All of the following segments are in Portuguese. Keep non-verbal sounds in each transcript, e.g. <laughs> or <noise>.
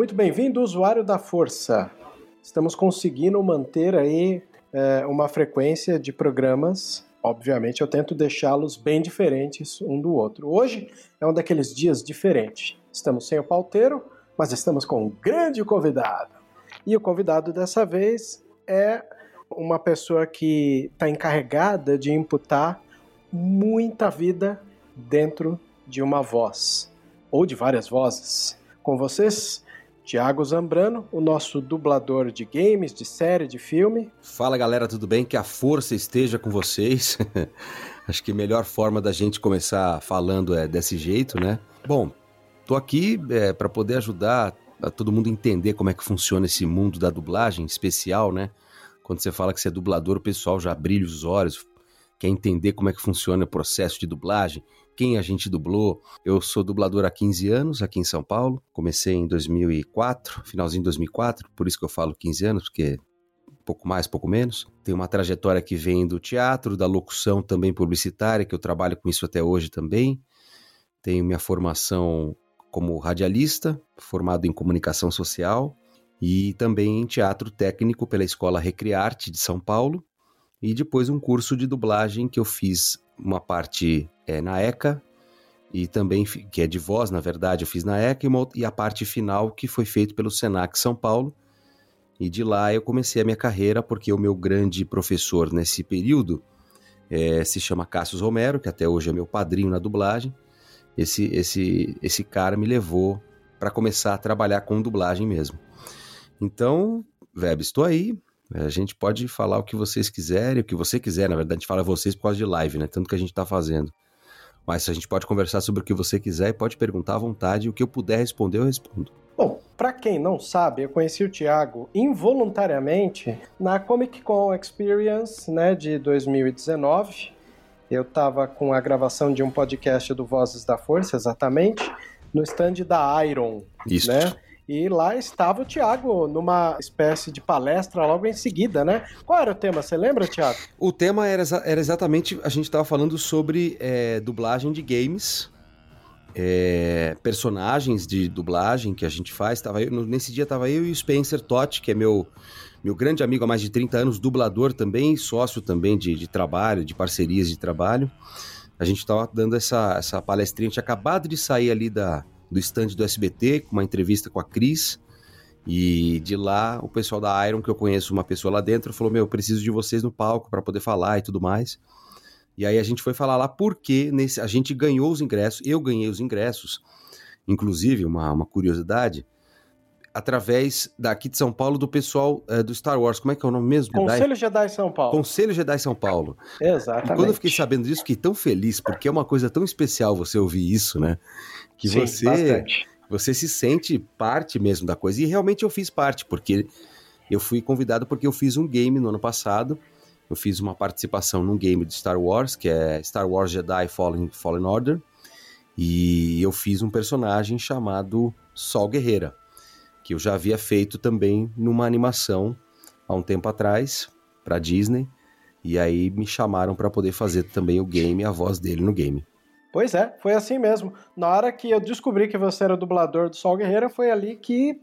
Muito bem-vindo, usuário da Força. Estamos conseguindo manter aí é, uma frequência de programas. Obviamente, eu tento deixá-los bem diferentes um do outro. Hoje é um daqueles dias diferentes. Estamos sem o pauteiro, mas estamos com um grande convidado. E o convidado dessa vez é uma pessoa que está encarregada de imputar muita vida dentro de uma voz, ou de várias vozes. Com vocês, Tiago Zambrano, o nosso dublador de games, de série, de filme. Fala galera, tudo bem? Que a força esteja com vocês. <laughs> Acho que a melhor forma da gente começar falando é desse jeito, né? Bom, tô aqui é, para poder ajudar a todo mundo entender como é que funciona esse mundo da dublagem especial, né? Quando você fala que você é dublador, o pessoal já brilha os olhos, quer entender como é que funciona o processo de dublagem, quem a gente dublou. Eu sou dublador há 15 anos aqui em São Paulo. Comecei em 2004, finalzinho de 2004, por isso que eu falo 15 anos, porque pouco mais, pouco menos. Tem uma trajetória que vem do teatro, da locução também publicitária, que eu trabalho com isso até hoje também. Tenho minha formação como radialista, formado em comunicação social e também em teatro técnico pela Escola Recriarte de São Paulo e depois um curso de dublagem que eu fiz uma parte é, na ECA e também que é de voz, na verdade, eu fiz na ECA e, uma, e a parte final que foi feito pelo Senac São Paulo. E de lá eu comecei a minha carreira porque o meu grande professor nesse período é, se chama Cássio Romero, que até hoje é meu padrinho na dublagem. Esse esse esse cara me levou para começar a trabalhar com dublagem mesmo. Então, Web, estou aí, a gente pode falar o que vocês quiserem, o que você quiser, na verdade, a gente fala vocês por causa de live, né? Tanto que a gente está fazendo. Mas a gente pode conversar sobre o que você quiser e pode perguntar à vontade. O que eu puder responder, eu respondo. Bom, para quem não sabe, eu conheci o Thiago involuntariamente na Comic Con Experience né, de 2019. Eu estava com a gravação de um podcast do Vozes da Força, exatamente, no stand da Iron. Isso. Né? E lá estava o Thiago numa espécie de palestra logo em seguida, né? Qual era o tema? Você lembra, Thiago? O tema era, era exatamente. A gente estava falando sobre é, dublagem de games. É, personagens de dublagem que a gente faz. Tava eu, nesse dia estava eu e o Spencer Totti, que é meu, meu grande amigo há mais de 30 anos, dublador também, sócio também de, de trabalho, de parcerias de trabalho. A gente estava dando essa, essa palestrinha, a gente acabado de sair ali da, do stand do SBT, com uma entrevista com a Cris. E de lá, o pessoal da Iron, que eu conheço uma pessoa lá dentro, falou: Meu, eu preciso de vocês no palco para poder falar e tudo mais. E aí a gente foi falar lá porque nesse, a gente ganhou os ingressos, eu ganhei os ingressos, inclusive, uma, uma curiosidade, através daqui de São Paulo do pessoal é, do Star Wars. Como é que é o nome mesmo? Conselho Jedi São Paulo. Conselho Jedi São Paulo. Exatamente. E quando eu fiquei sabendo disso, fiquei tão feliz, porque é uma coisa tão especial você ouvir isso, né? Que Sim, você, bastante. você se sente parte mesmo da coisa. E realmente eu fiz parte, porque eu fui convidado porque eu fiz um game no ano passado. Eu fiz uma participação num game de Star Wars, que é Star Wars Jedi Fallen, Fallen Order. E eu fiz um personagem chamado Sol Guerreira, que eu já havia feito também numa animação há um tempo atrás para Disney. E aí me chamaram para poder fazer também o game, a voz dele no game. Pois é, foi assim mesmo. Na hora que eu descobri que você era dublador do Sol Guerreira, foi ali que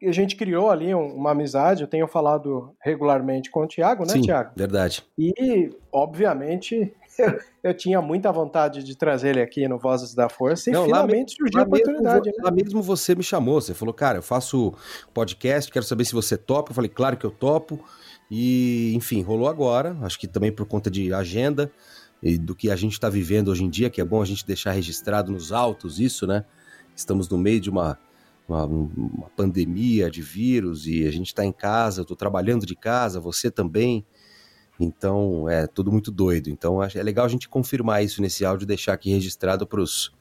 a gente criou ali uma amizade. Eu tenho falado regularmente com o Thiago, né, Sim, Thiago? verdade. E, obviamente, eu, <laughs> eu, tinha muita vontade de trazer ele aqui no Vozes da Força e Não, finalmente lá, surgiu a oportunidade. Mesmo, né? Lá mesmo você me chamou, você falou, cara, eu faço podcast, quero saber se você topa. Eu falei, claro que eu topo. E, enfim, rolou agora, acho que também por conta de agenda e do que a gente está vivendo hoje em dia, que é bom a gente deixar registrado nos autos isso, né? Estamos no meio de uma, uma, uma pandemia de vírus e a gente está em casa, eu estou trabalhando de casa, você também. Então é tudo muito doido. Então é legal a gente confirmar isso nesse áudio e deixar aqui registrado para os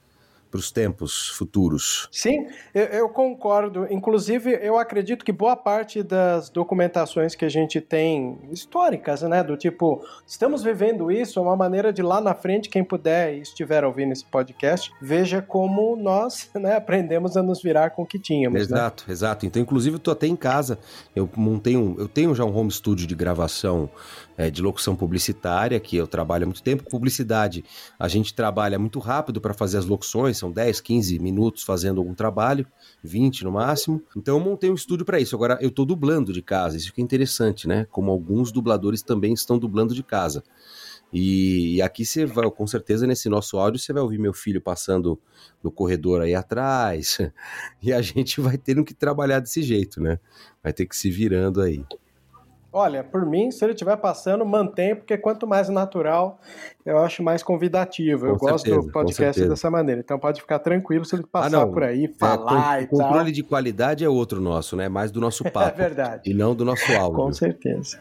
para os tempos futuros. Sim, eu, eu, concordo. Inclusive, eu acredito que boa parte das documentações que a gente tem históricas, né, do tipo, estamos vivendo isso, é uma maneira de lá na frente, quem puder e estiver ouvindo esse podcast, veja como nós <laughs> né, aprendemos a nos virar com o que tínhamos. Exato, né? exato. Então, inclusive, eu tô até em casa, eu montei um, eu tenho já um home studio de gravação é, de locução publicitária, que eu trabalho há muito tempo. Publicidade, a gente trabalha muito rápido para fazer as locuções, são 10, 15 minutos fazendo algum trabalho, 20 no máximo. Então eu montei um estúdio para isso. Agora eu estou dublando de casa, isso que é interessante, né? Como alguns dubladores também estão dublando de casa. E, aqui você vai, com certeza, nesse nosso áudio, você vai ouvir meu filho passando no corredor aí atrás. <laughs> E a gente vai tendo que trabalhar desse jeito, né? Vai ter que se virando aí. Olha, por mim, se ele estiver passando, mantém, porque quanto mais natural, eu acho mais convidativo. Com eu certeza, gosto do podcast dessa maneira. Então pode ficar tranquilo se ele ah, passar ah, por aí, é, falar é, e tal. O controle de qualidade é outro nosso, né? Mais do nosso <laughs> papo. é verdade. E não do nosso áudio. Com certeza.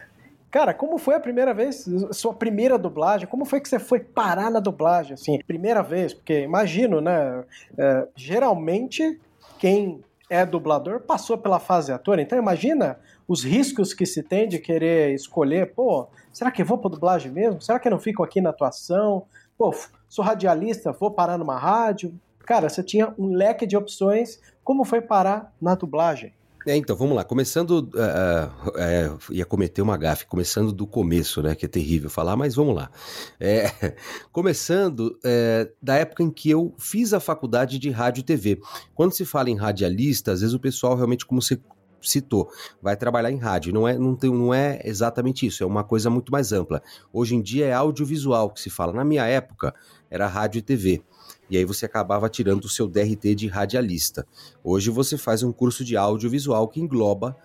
Cara, como foi a primeira vez, sua primeira dublagem? Como foi que você foi parar na dublagem, assim, primeira vez? Porque imagino, né? É, geralmente, quem é dublador passou pela fase ator. Então imagina os riscos que se tem de querer escolher, pô, será que eu vou para dublagem mesmo? Será que eu não fico aqui na atuação? Pô, sou radialista, vou parar numa rádio? Cara, você tinha um leque de opções. Como foi parar na dublagem? É, então, vamos lá. Começando, uh, uh, ia cometer uma gafe, começando do começo, né? Que é terrível falar, mas vamos lá. É, <laughs> começando da época em que eu fiz a faculdade de rádio e TV. Quando se fala em radialista, às vezes o pessoal realmente, como você citou, vai trabalhar em rádio. Não é, não, tem, não é exatamente isso, é uma coisa muito mais ampla. Hoje em dia é audiovisual que se fala. Na minha época, era rádio e TV. E aí você acabava tirando o seu DRT de radialista. Hoje você faz um curso de audiovisual que engloba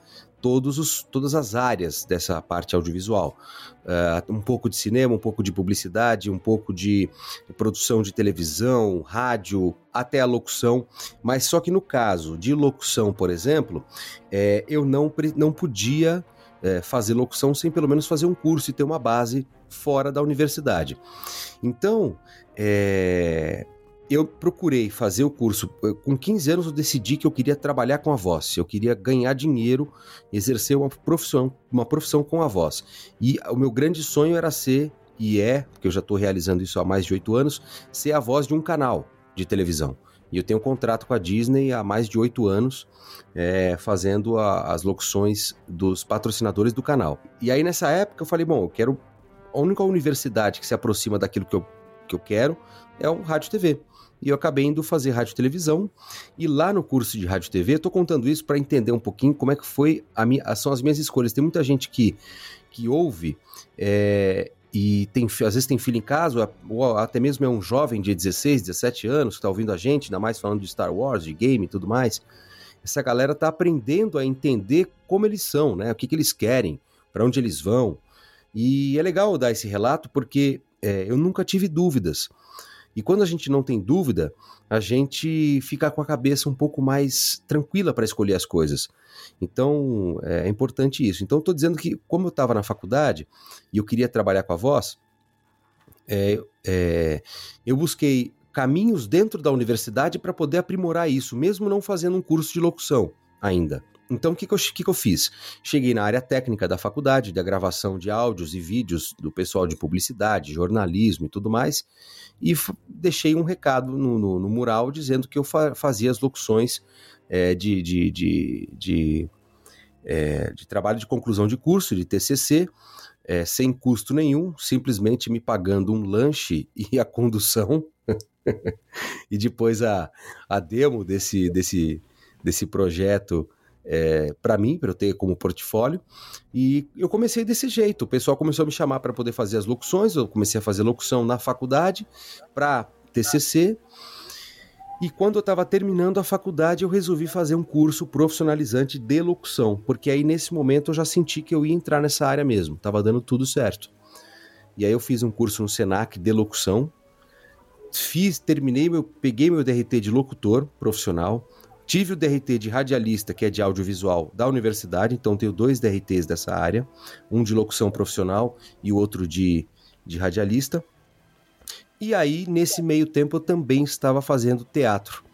todos os, todas as áreas dessa parte audiovisual. Uh, um pouco de cinema, um pouco de publicidade, um pouco de produção de televisão, rádio, até a locução. Mas só que no caso de locução, por exemplo, é, eu não, não podia é, fazer locução sem pelo menos fazer um curso e ter uma base fora da universidade. Então, é, eu procurei fazer o curso. Com 15 anos eu decidi que eu queria trabalhar com a voz, eu queria ganhar dinheiro, exercer uma profissão, uma profissão com a voz. E o meu grande sonho era ser, e é, porque eu já estou realizando isso há mais de oito anos, ser a voz de um canal de televisão. E eu tenho um contrato com a Disney há mais de oito anos, é, fazendo a, as locuções dos patrocinadores do canal. E aí nessa época eu falei, bom, eu quero. A única universidade que se aproxima daquilo que eu, que eu quero é o Rádio TV e eu acabei indo fazer rádio televisão. E lá no curso de rádio TV, estou contando isso para entender um pouquinho como é que foi a minha, são as minhas escolhas. Tem muita gente que, que ouve é, e tem, às vezes tem filho em casa, ou até mesmo é um jovem de 16, 17 anos que está ouvindo a gente, ainda mais falando de Star Wars, de game e tudo mais. Essa galera está aprendendo a entender como eles são, né? O que, que eles querem, para onde eles vão. E é legal dar esse relato porque é, eu nunca tive dúvidas. E quando a gente não tem dúvida, a gente fica com a cabeça um pouco mais tranquila para escolher as coisas. Então, é, é importante isso. Então, estou dizendo que, como eu estava na faculdade e eu queria trabalhar com a voz, é, é, eu busquei caminhos dentro da universidade para poder aprimorar isso, mesmo não fazendo um curso de locução ainda. Então, o que, que, eu, que, que eu fiz? Cheguei na área técnica da faculdade, da gravação de áudios e vídeos do pessoal de publicidade, jornalismo e tudo mais, e deixei um recado no, no, no, mural dizendo que eu fa fazia as locuções é, de, de, de, de, é, de, trabalho de conclusão de curso, de TCC, é, sem custo nenhum, simplesmente me pagando um lanche e a condução. <laughs> e depois a, a demo desse, desse, desse projeto é, para mim, para eu ter como portfólio. E eu comecei desse jeito. O pessoal começou a me chamar para poder fazer as locuções. Eu comecei a fazer locução na faculdade para TCC. E quando eu estava terminando a faculdade, eu resolvi fazer um curso profissionalizante de locução, porque aí nesse momento eu já senti que eu ia entrar nessa área mesmo, estava dando tudo certo. E aí eu fiz um curso no Senac de locução, fiz, terminei, meu, peguei meu DRT de locutor profissional, tive o DRT de radialista, que é de audiovisual da universidade, então tenho dois DRTs dessa área, um de locução profissional e o outro de, de radialista. E aí, nesse meio tempo, eu também estava fazendo teatro.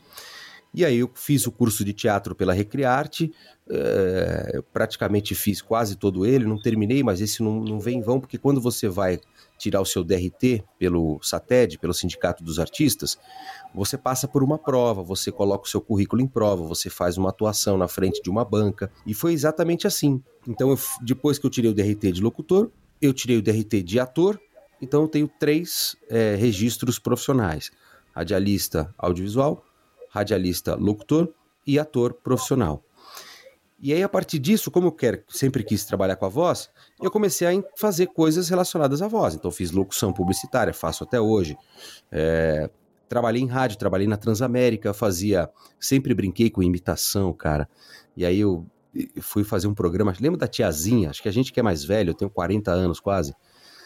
E aí eu fiz o curso de teatro pela Recriarte, é, eu praticamente fiz quase todo ele, não terminei, mas esse não, não vem em vão, porque quando você vai tirar o seu DRT pelo SATED, pelo Sindicato dos Artistas, você passa por uma prova, você coloca o seu currículo em prova, você faz uma atuação na frente de uma banca, e foi exatamente assim. Então, eu, depois que eu tirei o DRT de locutor, eu tirei o DRT de ator, então eu tenho três é, registros profissionais: radialista audiovisual, radialista locutor e ator profissional. E aí, a partir disso, como eu quero, sempre quis trabalhar com a voz, eu comecei a fazer coisas relacionadas à voz. Então, fiz locução publicitária, faço até hoje. É, trabalhei em rádio, trabalhei na Transamérica, fazia. Sempre brinquei com imitação, cara. E aí eu fui fazer um programa. Lembra da tiazinha? Acho que a gente que é mais velho, eu tenho 40 anos quase.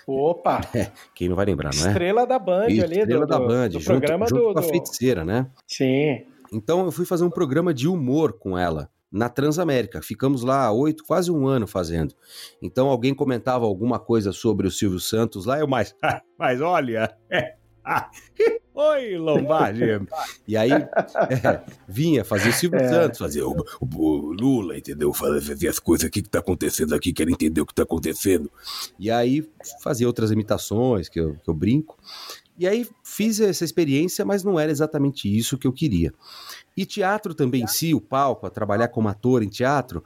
Opa! <laughs> É, quem não vai lembrar, não é? Estrela da Band Isso, ali, Estrela do, da do- Band, do junto, programa junto do, com a do- feiticeira, né? Sim. Então eu fui fazer um programa de humor com ela na Transamérica. Ficamos lá oito, quase um ano fazendo. Então alguém comentava alguma coisa sobre o Silvio Santos lá, eu mais. <laughs> Mas olha. <laughs> Oi, Lombardi! <laughs> E aí é, vinha, fazia o Silvio Santos, fazia o, o- o Lula, entendeu? Fazia as coisas aqui que tá acontecendo aqui, quero entender o que tá acontecendo. E aí fazia outras imitações que eu, que eu brinco. E aí fiz essa experiência, mas não era exatamente isso que eu queria. E teatro também em si, o palco, a trabalhar como ator em teatro,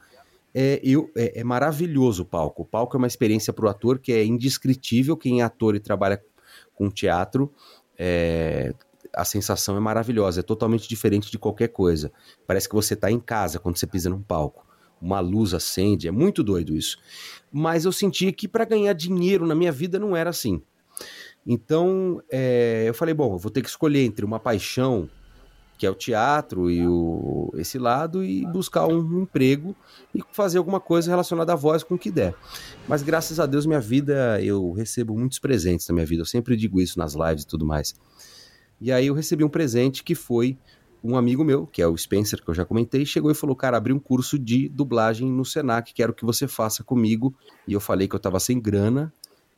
é, eu, é, é maravilhoso o palco. O palco é uma experiência para o ator que é indescritível. Quem é ator e trabalha com teatro, é, a sensação é maravilhosa, é totalmente diferente de qualquer coisa. Parece que você está em casa quando você pisa num palco. Uma luz acende, é muito doido isso. Mas eu senti que para ganhar dinheiro na minha vida não era assim. Então, é, eu falei, bom, eu vou ter que escolher entre uma paixão, que é o teatro e o, esse lado, e buscar um emprego e fazer alguma coisa relacionada à voz com o que der. Mas graças a Deus, minha vida, eu recebo muitos presentes na minha vida. Eu sempre digo isso nas lives e tudo mais. E aí eu recebi um presente que foi um amigo meu, que é o Spencer, que eu já comentei, chegou e falou: Cara, abri um curso de dublagem no Senac, quero que você faça comigo. E eu falei que eu tava sem grana.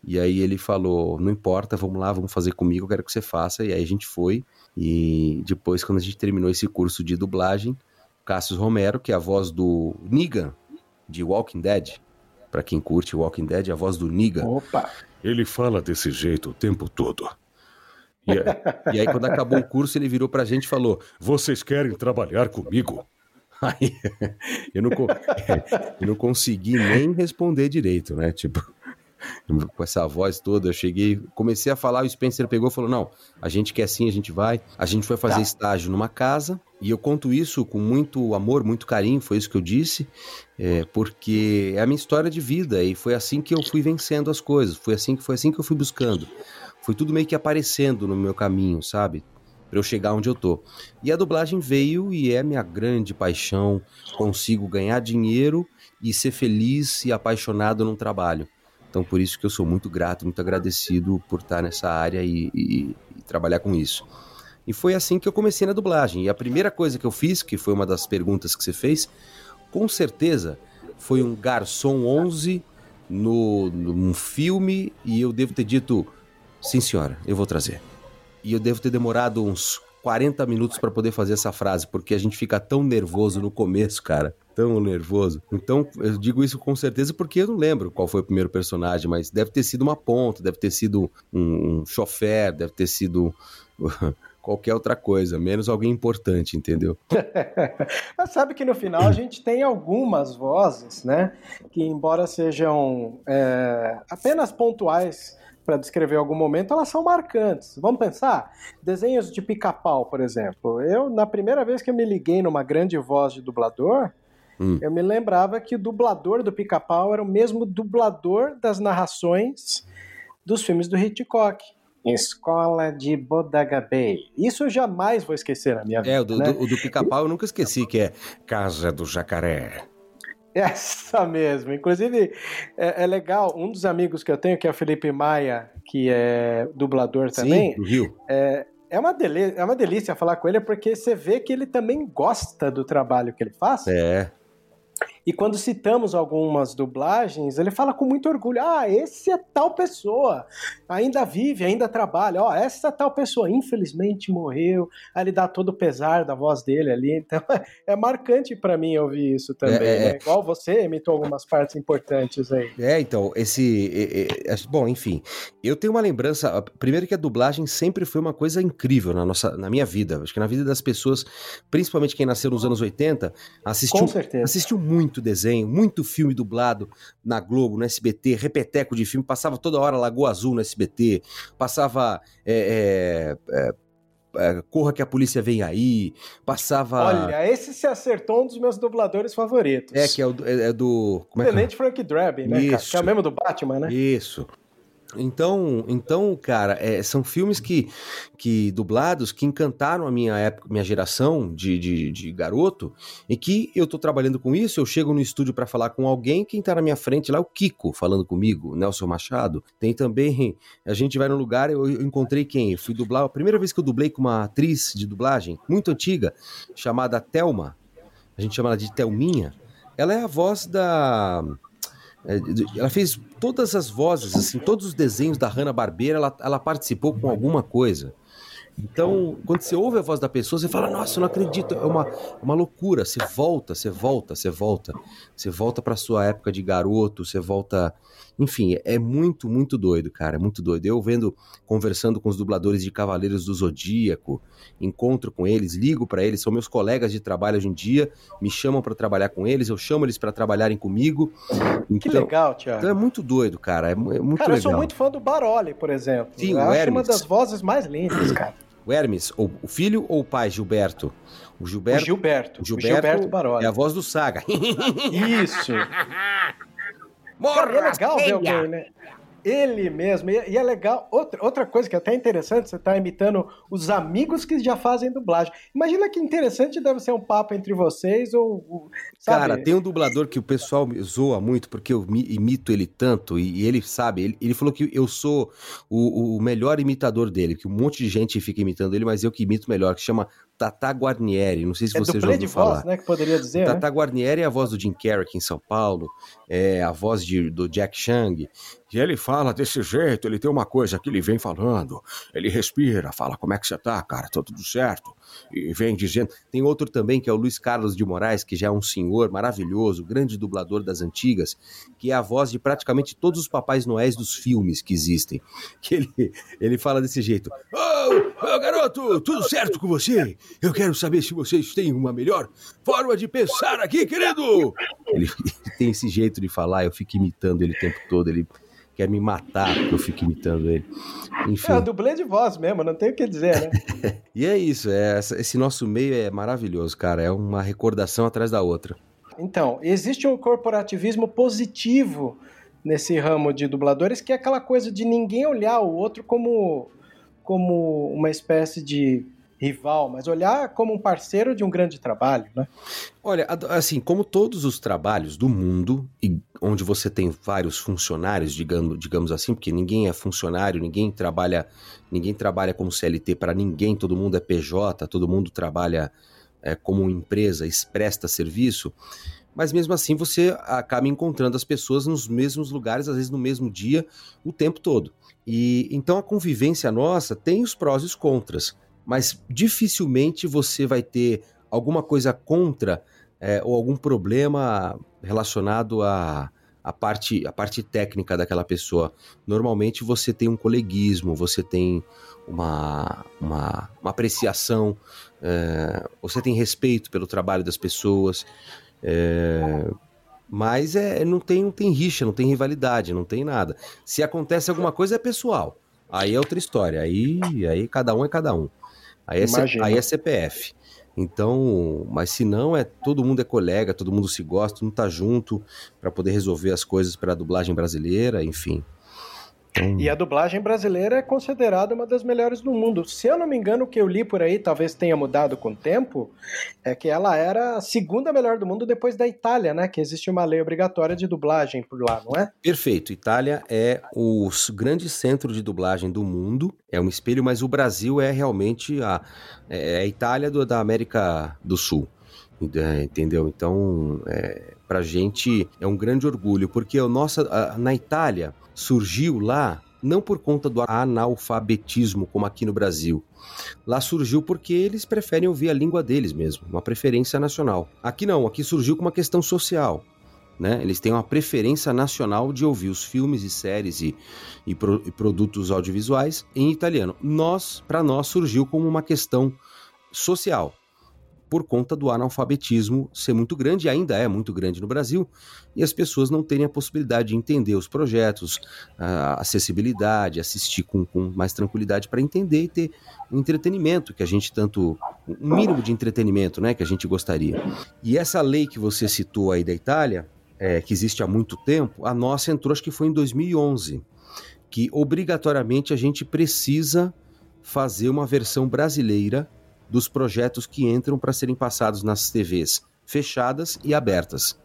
E aí ele falou: Não importa, vamos lá, vamos fazer comigo, eu quero que você faça. E aí a gente foi. E depois, quando a gente terminou esse curso de dublagem, Cassius Romero, que é a voz do Negan, de Walking Dead. Pra quem curte Walking Dead, é a voz do Negan. Opa! Ele fala desse jeito o tempo todo. E é, <laughs> E aí, quando acabou o curso, ele virou pra gente e falou: vocês querem trabalhar comigo? <laughs> Aí, eu, não, <laughs> eu não consegui nem responder direito, né? Tipo, com essa voz toda, eu cheguei, comecei a falar, o Spencer pegou e falou: Não, a gente quer sim, a gente vai. A gente foi fazer Tá. estágio numa casa, e eu conto isso com muito amor, muito carinho, foi isso que eu disse, é, porque é a minha história de vida, e foi assim que eu fui vencendo as coisas, foi assim, foi assim que eu fui buscando. Foi tudo meio que aparecendo no meu caminho, sabe? Pra eu chegar onde eu tô. E a dublagem veio e é minha grande paixão. Consigo ganhar dinheiro e ser feliz e apaixonado num trabalho. Então, por isso que eu sou muito grato, muito agradecido por estar nessa área e, e- e trabalhar com isso. E foi assim que eu comecei na dublagem. E a primeira coisa que eu fiz, que foi uma das perguntas que você fez, com certeza foi um Garçom 11 no, num filme e eu devo ter dito, sim senhora, eu vou trazer. E eu devo ter demorado uns 40 minutos para poder fazer essa frase, porque a gente fica tão nervoso no começo, cara. Tão nervoso. Então, eu digo isso com certeza porque eu não lembro qual foi o primeiro personagem, mas deve ter sido uma ponta, deve ter sido um, um chofer, deve ter sido <laughs> qualquer outra coisa, menos alguém importante, entendeu? <laughs> Mas sabe que no final a gente tem algumas vozes, né? Que embora sejam é, apenas pontuais para descrever algum momento, elas são marcantes. Vamos pensar? Desenhos de pica-pau, por exemplo. Eu, na primeira vez que eu me liguei numa grande voz de dublador, hum. eu me lembrava que o dublador do pica-pau era o mesmo dublador das narrações dos filmes do Hitchcock. Escola de Bodaga Bay. Isso eu jamais vou esquecer na minha vida. É, o do, né? do, do pica-pau eu nunca esqueci, que é Casa do Jacaré. <laughs> Essa mesmo. Inclusive, é, é, legal, um dos amigos que eu tenho, que é o Felipe Maia, que é dublador também. Sim, do Rio. É, é, uma delícia, é uma delícia falar com ele, porque você vê que ele também gosta do trabalho que ele faz. É. E quando citamos algumas dublagens, ele fala com muito orgulho: ah, esse é tal pessoa, ainda vive, ainda trabalha. Ó, essa tal pessoa, infelizmente morreu. Aí ele dá todo o pesar da voz dele ali. Então <laughs> é marcante para mim ouvir isso também. É, né? é. Igual você imitou algumas partes importantes aí. É, então, esse. É, é, bom, enfim. Eu tenho uma lembrança. Primeiro que a dublagem sempre foi uma coisa incrível na, nossa, na minha vida. Acho que na vida das pessoas, principalmente quem nasceu nos anos 80, assistiu, assistiu muito muito desenho, muito filme dublado na Globo, no SBT, repeteco de filme, passava toda hora Lagoa Azul no SBT, passava. É, é, é, é, Corra que a polícia vem aí, passava. Olha, esse se acertou um dos meus dubladores favoritos. É, que é, o, é, é do. Como é Tenente Frank Drabin, né? Isso. Que é o mesmo do Batman, né? Isso. Então, então, cara, é, são filmes que, que dublados que encantaram a minha época, minha geração de, de, de garoto, e que eu tô trabalhando com isso, eu chego no estúdio para falar com alguém, quem tá na minha frente lá é o Kiko falando comigo, Nelson Machado. Tem também, a gente vai no lugar, eu, encontrei quem? Eu fui dublar, a primeira vez que eu dublei com uma atriz de dublagem, muito antiga, chamada Telma, a gente chama ela de Telminha, ela é a voz da ela fez todas as vozes, assim, todos os desenhos da Hanna-Barbera, ela, ela participou com alguma coisa. Então, quando você ouve a voz da pessoa, você fala, nossa, eu não acredito, é uma, uma loucura. Você volta, você volta, você volta. Você volta para sua época de garoto, você volta. Enfim, é muito, muito doido, cara. É muito doido. Eu vendo, conversando com os dubladores de Cavaleiros do Zodíaco, encontro com eles, ligo para eles, são meus colegas de trabalho hoje em dia, me chamam para trabalhar com eles, eu chamo eles para trabalharem comigo. Então, que legal, Tiago. Então é muito doido, cara. É, é muito cara, legal. eu sou muito fã do Baroli, por exemplo. Sim, eu o acho Hermes. uma das vozes mais lindas, cara. O Hermes, ou o filho ou o pai, Gilberto? O Gilberto. O Gilberto. O Gilberto, o Gilberto Baroli. É a voz do Saga. Isso. <laughs> Cara, é legal ver alguém, né? Ele mesmo. E é legal. Outra, outra coisa que é até interessante, você está imitando os amigos que já fazem dublagem. Imagina que interessante deve ser um papo entre vocês ou. Sabe? Cara, tem um dublador que o pessoal zoa muito porque eu imito ele tanto e, ele sabe. Ele, ele, falou que eu sou o, o melhor imitador dele, que um monte de gente fica imitando ele, mas eu que imito melhor, que chama Tata Guarnieri, não sei se é você já ouviu de falar. Voz, né, que poderia dizer, Tata né? Guarnieri é a voz do Jim Carrey aqui em São Paulo, é a voz de, do Jack Chang, e ele fala desse jeito, ele tem uma coisa que ele vem falando, ele respira, fala como é que você tá, cara, tá tudo certo, e vem dizendo. Tem outro também que é o Luiz Carlos de Moraes, que já é um senhor maravilhoso, grande dublador das antigas, que é a voz de praticamente todos os Papais Noéis dos filmes que existem. <laughs> Que ele, ele fala desse jeito: Ô, oh, oh, garoto, tudo certo com você? Eu quero saber se vocês têm uma melhor forma de pensar aqui, querido! Ele, <laughs> ele tem esse jeito de falar, eu fico imitando ele o tempo todo, ele quer me matar porque eu fico imitando ele. Enfim. É, dublê de voz mesmo, não tem o que dizer, né? <laughs> e é isso, é, esse nosso meio é maravilhoso, cara. É uma recordação atrás da outra. Então, existe um corporativismo positivo nesse ramo de dubladores, que é aquela coisa de ninguém olhar o outro como, como uma espécie de rival, mas olhar como um parceiro de um grande trabalho, né? Olha, assim, como todos os trabalhos do mundo, e onde você tem vários funcionários, digamos, digamos assim, porque ninguém é funcionário, ninguém trabalha, ninguém trabalha como CLT para ninguém, todo mundo é PJ, todo mundo trabalha é, como empresa, presta serviço. Mas mesmo assim você acaba encontrando as pessoas nos mesmos lugares, às vezes no mesmo dia, o tempo todo. E então a convivência nossa tem os prós e os contras mas dificilmente você vai ter alguma coisa contra é, ou algum problema relacionado a, a parte, a parte técnica daquela pessoa. Normalmente você tem um coleguismo, você tem uma, uma, uma apreciação, é, você tem respeito pelo trabalho das pessoas. É, mas é, não, tem, não tem rixa, não tem rivalidade, não tem nada. Se acontece alguma coisa, é pessoal. Aí é outra história. Aí, aí cada um é cada um. Aí é, aí é CPF. Então, mas se não, é todo mundo é colega, todo mundo se gosta, todo mundo tá junto para poder resolver as coisas para a dublagem brasileira, enfim. Então... E a dublagem brasileira é considerada uma das melhores do mundo. Se eu não me engano, o que eu li por aí, talvez tenha mudado com o tempo, é que ela era a segunda melhor do mundo depois da Itália, né? Que existe uma lei obrigatória de dublagem por lá, não é? Perfeito. Itália é o grande centro de dublagem do mundo. É um espelho, mas o Brasil é realmente a, é a Itália do, da América do Sul. Entendeu? Então, é, pra gente é um grande orgulho, porque o nossa, a, na Itália, surgiu lá não por conta do analfabetismo como aqui no Brasil. Lá surgiu porque eles preferem ouvir a língua deles mesmo, uma preferência nacional. Aqui não, aqui surgiu com uma questão social. Né? Eles têm uma preferência nacional de ouvir os filmes e séries e, e, pro, e produtos audiovisuais em italiano. Nós, para nós, surgiu como uma questão social por conta do analfabetismo ser muito grande, e ainda é muito grande no Brasil, e as pessoas não terem a possibilidade de entender os projetos, a acessibilidade, assistir com, com mais tranquilidade para entender e ter um entretenimento que a gente tanto. um mínimo de entretenimento né, que a gente gostaria. E essa lei que você citou aí da Itália, é, que existe há muito tempo, a nossa entrou, acho que foi em 2011, que obrigatoriamente a gente precisa fazer uma versão brasileira dos projetos que entram para serem passados nas TVs fechadas e abertas.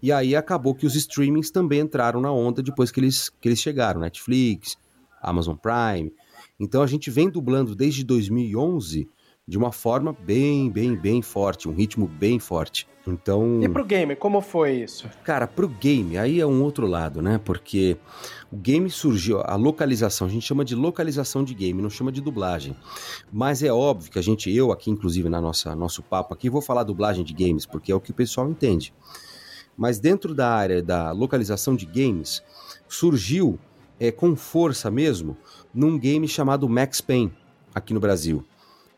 E aí acabou que os streamings também entraram na onda depois que eles, que eles chegaram, Netflix, Amazon Prime. Então a gente vem dublando desde 2011 de uma forma bem, bem, bem forte, um ritmo bem forte. Então. E pro game, como foi isso? Cara, pro game, aí é um outro lado, né? Porque o game surgiu, a localização, a gente chama de localização de game, não chama de dublagem. Mas é óbvio que a gente, eu aqui, inclusive, na nossa nosso papo aqui, vou falar dublagem de games, porque é o que o pessoal entende. Mas dentro da área da localização de games, surgiu é, com força mesmo num game chamado Max Payne, aqui no Brasil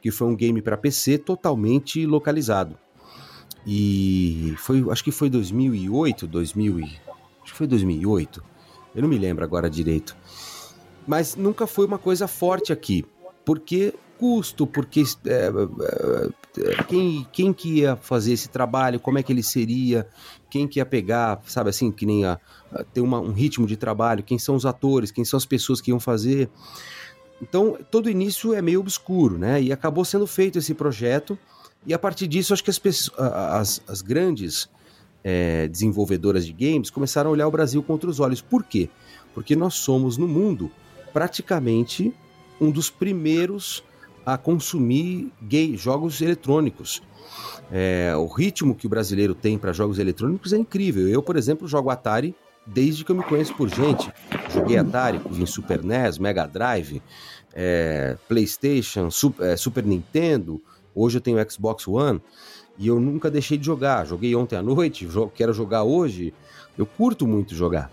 que foi um game para PC totalmente localizado. E foi, acho que foi 2008, 2000 acho que foi 2008. Eu não me lembro agora direito. Mas nunca foi uma coisa forte aqui, porque custo, porque é, é, quem, quem que ia fazer esse trabalho, como é que ele seria, quem que ia pegar, sabe assim, que nem a, a ter uma, um ritmo de trabalho, quem são os atores, quem são as pessoas que iam fazer. Então, todo início é meio obscuro, né? E acabou sendo feito esse projeto, e a partir disso, acho que as, as, as grandes é, desenvolvedoras de games começaram a olhar o Brasil contra os olhos. Por quê? Porque nós somos, no mundo, praticamente um dos primeiros a consumir gay, jogos eletrônicos. É, o ritmo que o brasileiro tem para jogos eletrônicos é incrível. Eu, por exemplo, jogo Atari desde que eu me conheço por gente. Joguei Atari, em Super NES, Mega Drive, é, PlayStation, Super, é, Super Nintendo. Hoje eu tenho Xbox One e eu nunca deixei de jogar. Joguei ontem à noite, quero jogar hoje. Eu curto muito jogar.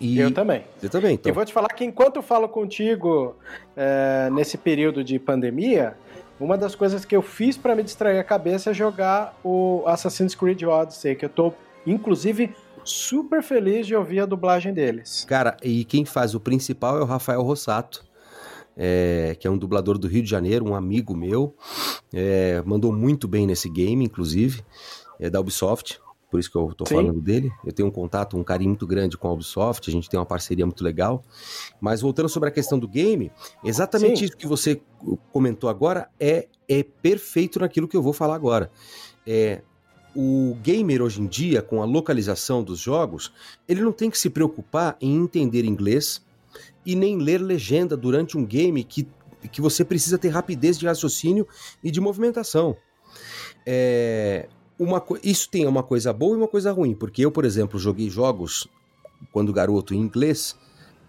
E eu também. Você também, então. Eu vou te falar que enquanto eu falo contigo é, nesse período de pandemia, uma das coisas que eu fiz para me distrair a cabeça é jogar o Assassin's Creed Odyssey, que eu tô, inclusive, super feliz de ouvir a dublagem deles. Cara, e quem faz o principal é o Rafael Rossato. É, que é um dublador do Rio de Janeiro, um amigo meu, é, mandou muito bem nesse game, inclusive, é da Ubisoft, por isso que eu tô Sim. falando dele. Eu tenho um contato, um carinho muito grande com a Ubisoft, a gente tem uma parceria muito legal. Mas voltando sobre a questão do game, exatamente Sim. isso que você comentou agora é, é perfeito naquilo que eu vou falar agora. É, o gamer hoje em dia, com a localização dos jogos, ele não tem que se preocupar em entender inglês e nem ler legenda durante um game que, que você precisa ter rapidez de raciocínio e de movimentação. É, uma, isso tem uma coisa boa e uma coisa ruim, porque eu, por exemplo, joguei jogos quando garoto em inglês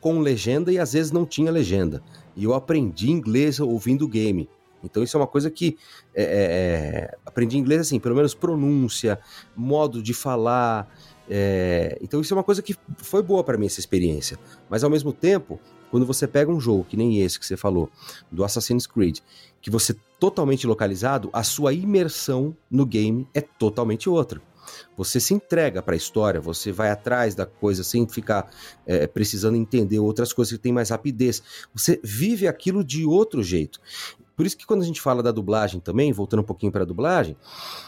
com legenda e às vezes não tinha legenda. E eu aprendi inglês ouvindo o game. Então isso é uma coisa que é, é, é, aprendi inglês assim, pelo menos pronúncia, modo de falar, É, então isso é uma coisa que foi boa para mim essa experiência. Mas ao mesmo tempo, quando você pega um jogo que nem esse que você falou, do Assassin's Creed, que você totalmente localizado, a sua imersão no game é totalmente outra. Você se entrega para a história, você vai atrás da coisa sem ficar é, precisando entender outras coisas que tem mais rapidez. Você vive aquilo de outro jeito. Por isso que quando a gente fala da dublagem também, voltando um pouquinho para a dublagem,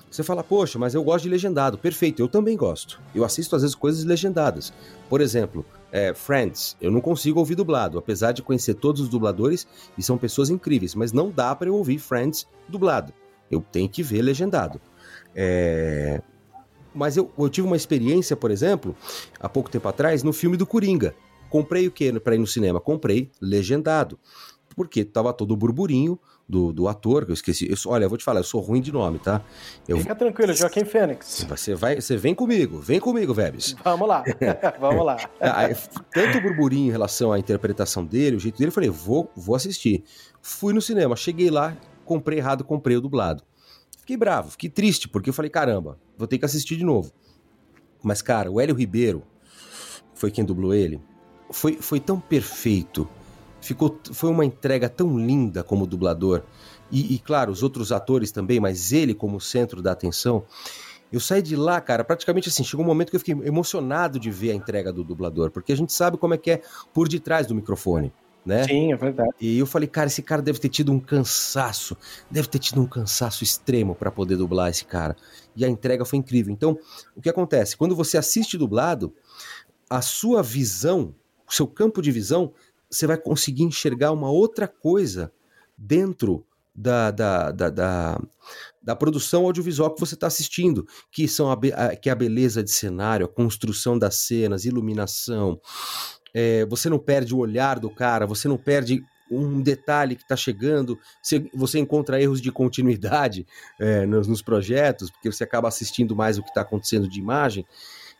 você fala, poxa, mas eu gosto de legendado. Perfeito, eu também gosto. Eu assisto às vezes coisas legendadas. Por exemplo, é, Friends, eu não consigo ouvir dublado, apesar de conhecer todos os dubladores e são pessoas incríveis, mas não dá para eu ouvir Friends dublado. Eu tenho que ver legendado. É... Mas eu, eu tive uma experiência, por exemplo, há pouco tempo atrás, no filme do Coringa. Comprei o que para ir no cinema? Comprei legendado. Porque tava todo o burburinho, do, do ator, que eu esqueci. Eu, olha, eu vou te falar, eu sou ruim de nome, tá? Eu, Fica tranquilo, Joaquim Fênix. Você, vai, você vem comigo, vem comigo, Vebs. Vamos lá, <laughs> vamos lá. Tanto burburinho em relação à interpretação dele, o jeito dele, eu falei, vou, vou assistir. Fui no cinema, cheguei lá, comprei errado, comprei o dublado. Fiquei bravo, fiquei triste, porque eu falei, caramba, vou ter que assistir de novo. Mas, cara, o Hélio Ribeiro, foi quem dublou ele, foi, foi tão perfeito Ficou, foi uma entrega tão linda como dublador. E, e, claro, os outros atores também, mas ele como centro da atenção. Eu saí de lá, cara, praticamente assim, chegou um momento que eu fiquei emocionado de ver a entrega do dublador, porque a gente sabe como é que é por detrás do microfone. Né? Sim, é verdade. E eu falei, cara, esse cara deve ter tido um cansaço, deve ter tido um cansaço extremo para poder dublar esse cara. E a entrega foi incrível. Então, o que acontece? Quando você assiste dublado, a sua visão, o seu campo de visão você vai conseguir enxergar uma outra coisa dentro da, da, da, da, da produção audiovisual que você está assistindo, que, são a, a, que é a beleza de cenário, a construção das cenas, iluminação. É, você não perde o olhar do cara, você não perde um detalhe que está chegando, você, você, encontra erros de continuidade é, <laughs> nos, nos, projetos, porque você acaba assistindo mais o que está acontecendo de imagem.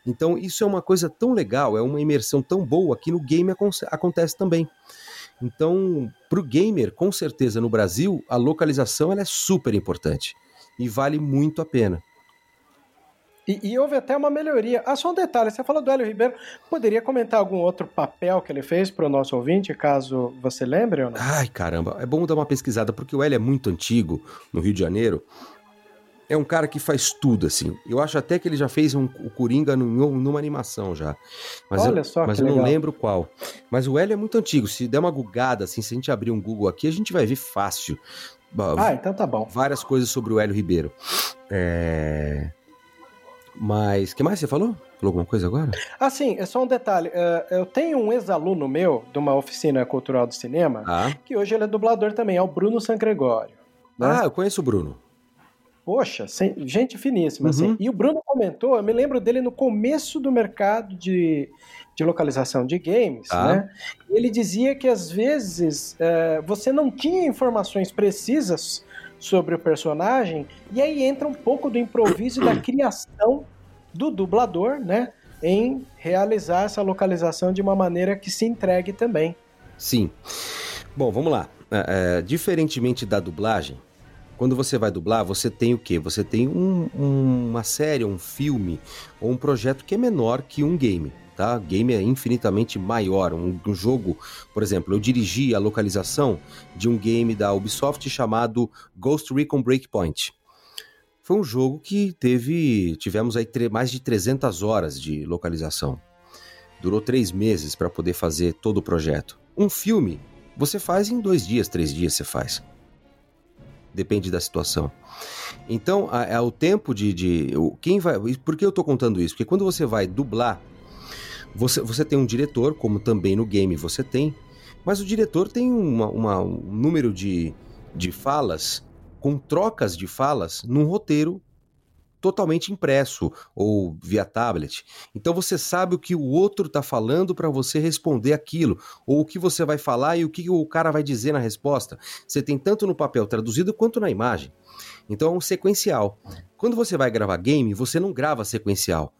Então, isso é uma coisa tão legal, é uma imersão tão boa que no game acontece também. Então, para o gamer, com certeza no Brasil, a localização ela é super importante e vale muito a pena. E, e, houve até uma melhoria. Ah, só um detalhe: você falou do Hélio Ribeiro, poderia comentar algum outro papel que ele fez para o nosso ouvinte, caso você lembre ou não? Ai, caramba, é bom dar uma pesquisada, porque o Hélio é muito antigo no Rio de Janeiro é um cara que faz tudo, assim. Eu acho até que ele já fez um, o Coringa num, numa animação já. Mas Olha eu, só Mas eu legal. não lembro qual. Mas o Hélio é muito antigo. Se der uma gugada, assim, se a gente abrir um Google aqui, a gente vai ver fácil. Ah, então tá bom. Várias coisas sobre o Hélio Ribeiro. É... Mas, que mais você falou? Falou alguma coisa agora? Ah, sim, é só um detalhe. eu tenho um ex-aluno meu de uma oficina cultural do cinema, ah. que hoje ele é dublador também, é o Bruno San Gregório. Né? Ah, eu conheço o Bruno. Poxa, gente finíssima, assim. Uhum. E o Bruno comentou, eu me lembro dele no começo do mercado de, de localização de games, Ah. né? Ele dizia que às vezes é, você não tinha informações precisas sobre o personagem, e aí entra um pouco do improviso e da <clears throat> criação do dublador, né? Em realizar essa localização de uma maneira que se entregue também. Sim. Bom, vamos lá. É, é, diferentemente da dublagem, quando você vai dublar, você tem o quê? Você tem um, um, uma série, um filme ou um projeto que é menor que um game. Tá? Game é infinitamente maior. Um, um, jogo, por exemplo, eu dirigi a localização de um game da Ubisoft chamado Ghost Recon Breakpoint. Foi um jogo que teve, tivemos aí mais de 300 horas de localização. Durou três meses para poder fazer todo o projeto. Um filme, você faz em dois dias, três dias você faz depende da situação. Então, é o tempo de, de, quem vai. Por que eu estou contando isso? Porque quando você vai dublar, você, você tem um diretor, como também no game você tem, mas o diretor tem uma, uma, um número de, de falas, com trocas de falas, num roteiro totalmente impresso ou via tablet. Então você sabe o que o outro está falando para você responder aquilo, ou o que você vai falar e o que o cara vai dizer na resposta. Você tem tanto no papel traduzido quanto na imagem. Então é um sequencial. Quando você vai gravar game, você não grava sequencial.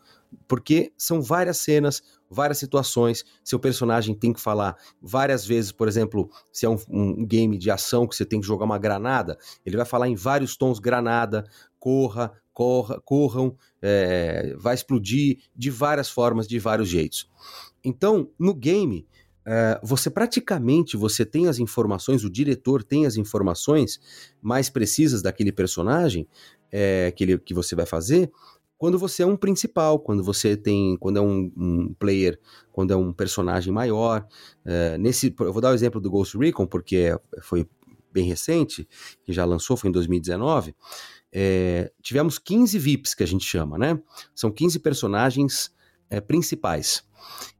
Porque são várias cenas, várias situações, seu personagem tem que falar várias vezes, por exemplo, se é um, um, game de ação que você tem que jogar uma granada, ele vai falar em vários tons granada, corra, corra, corram, é, vai explodir de várias formas, de vários jeitos. Então, no game, é, você praticamente você tem as informações, o diretor tem as informações mais precisas daquele personagem é, que, ele, que você vai fazer quando você é um principal, quando você tem, quando é um, um player, quando é um personagem maior. É, nesse, eu vou dar o exemplo do Ghost Recon porque foi bem recente, que já lançou, foi em 2019. É, tivemos 15 VIPs que a gente chama, né? São 15 personagens é, principais.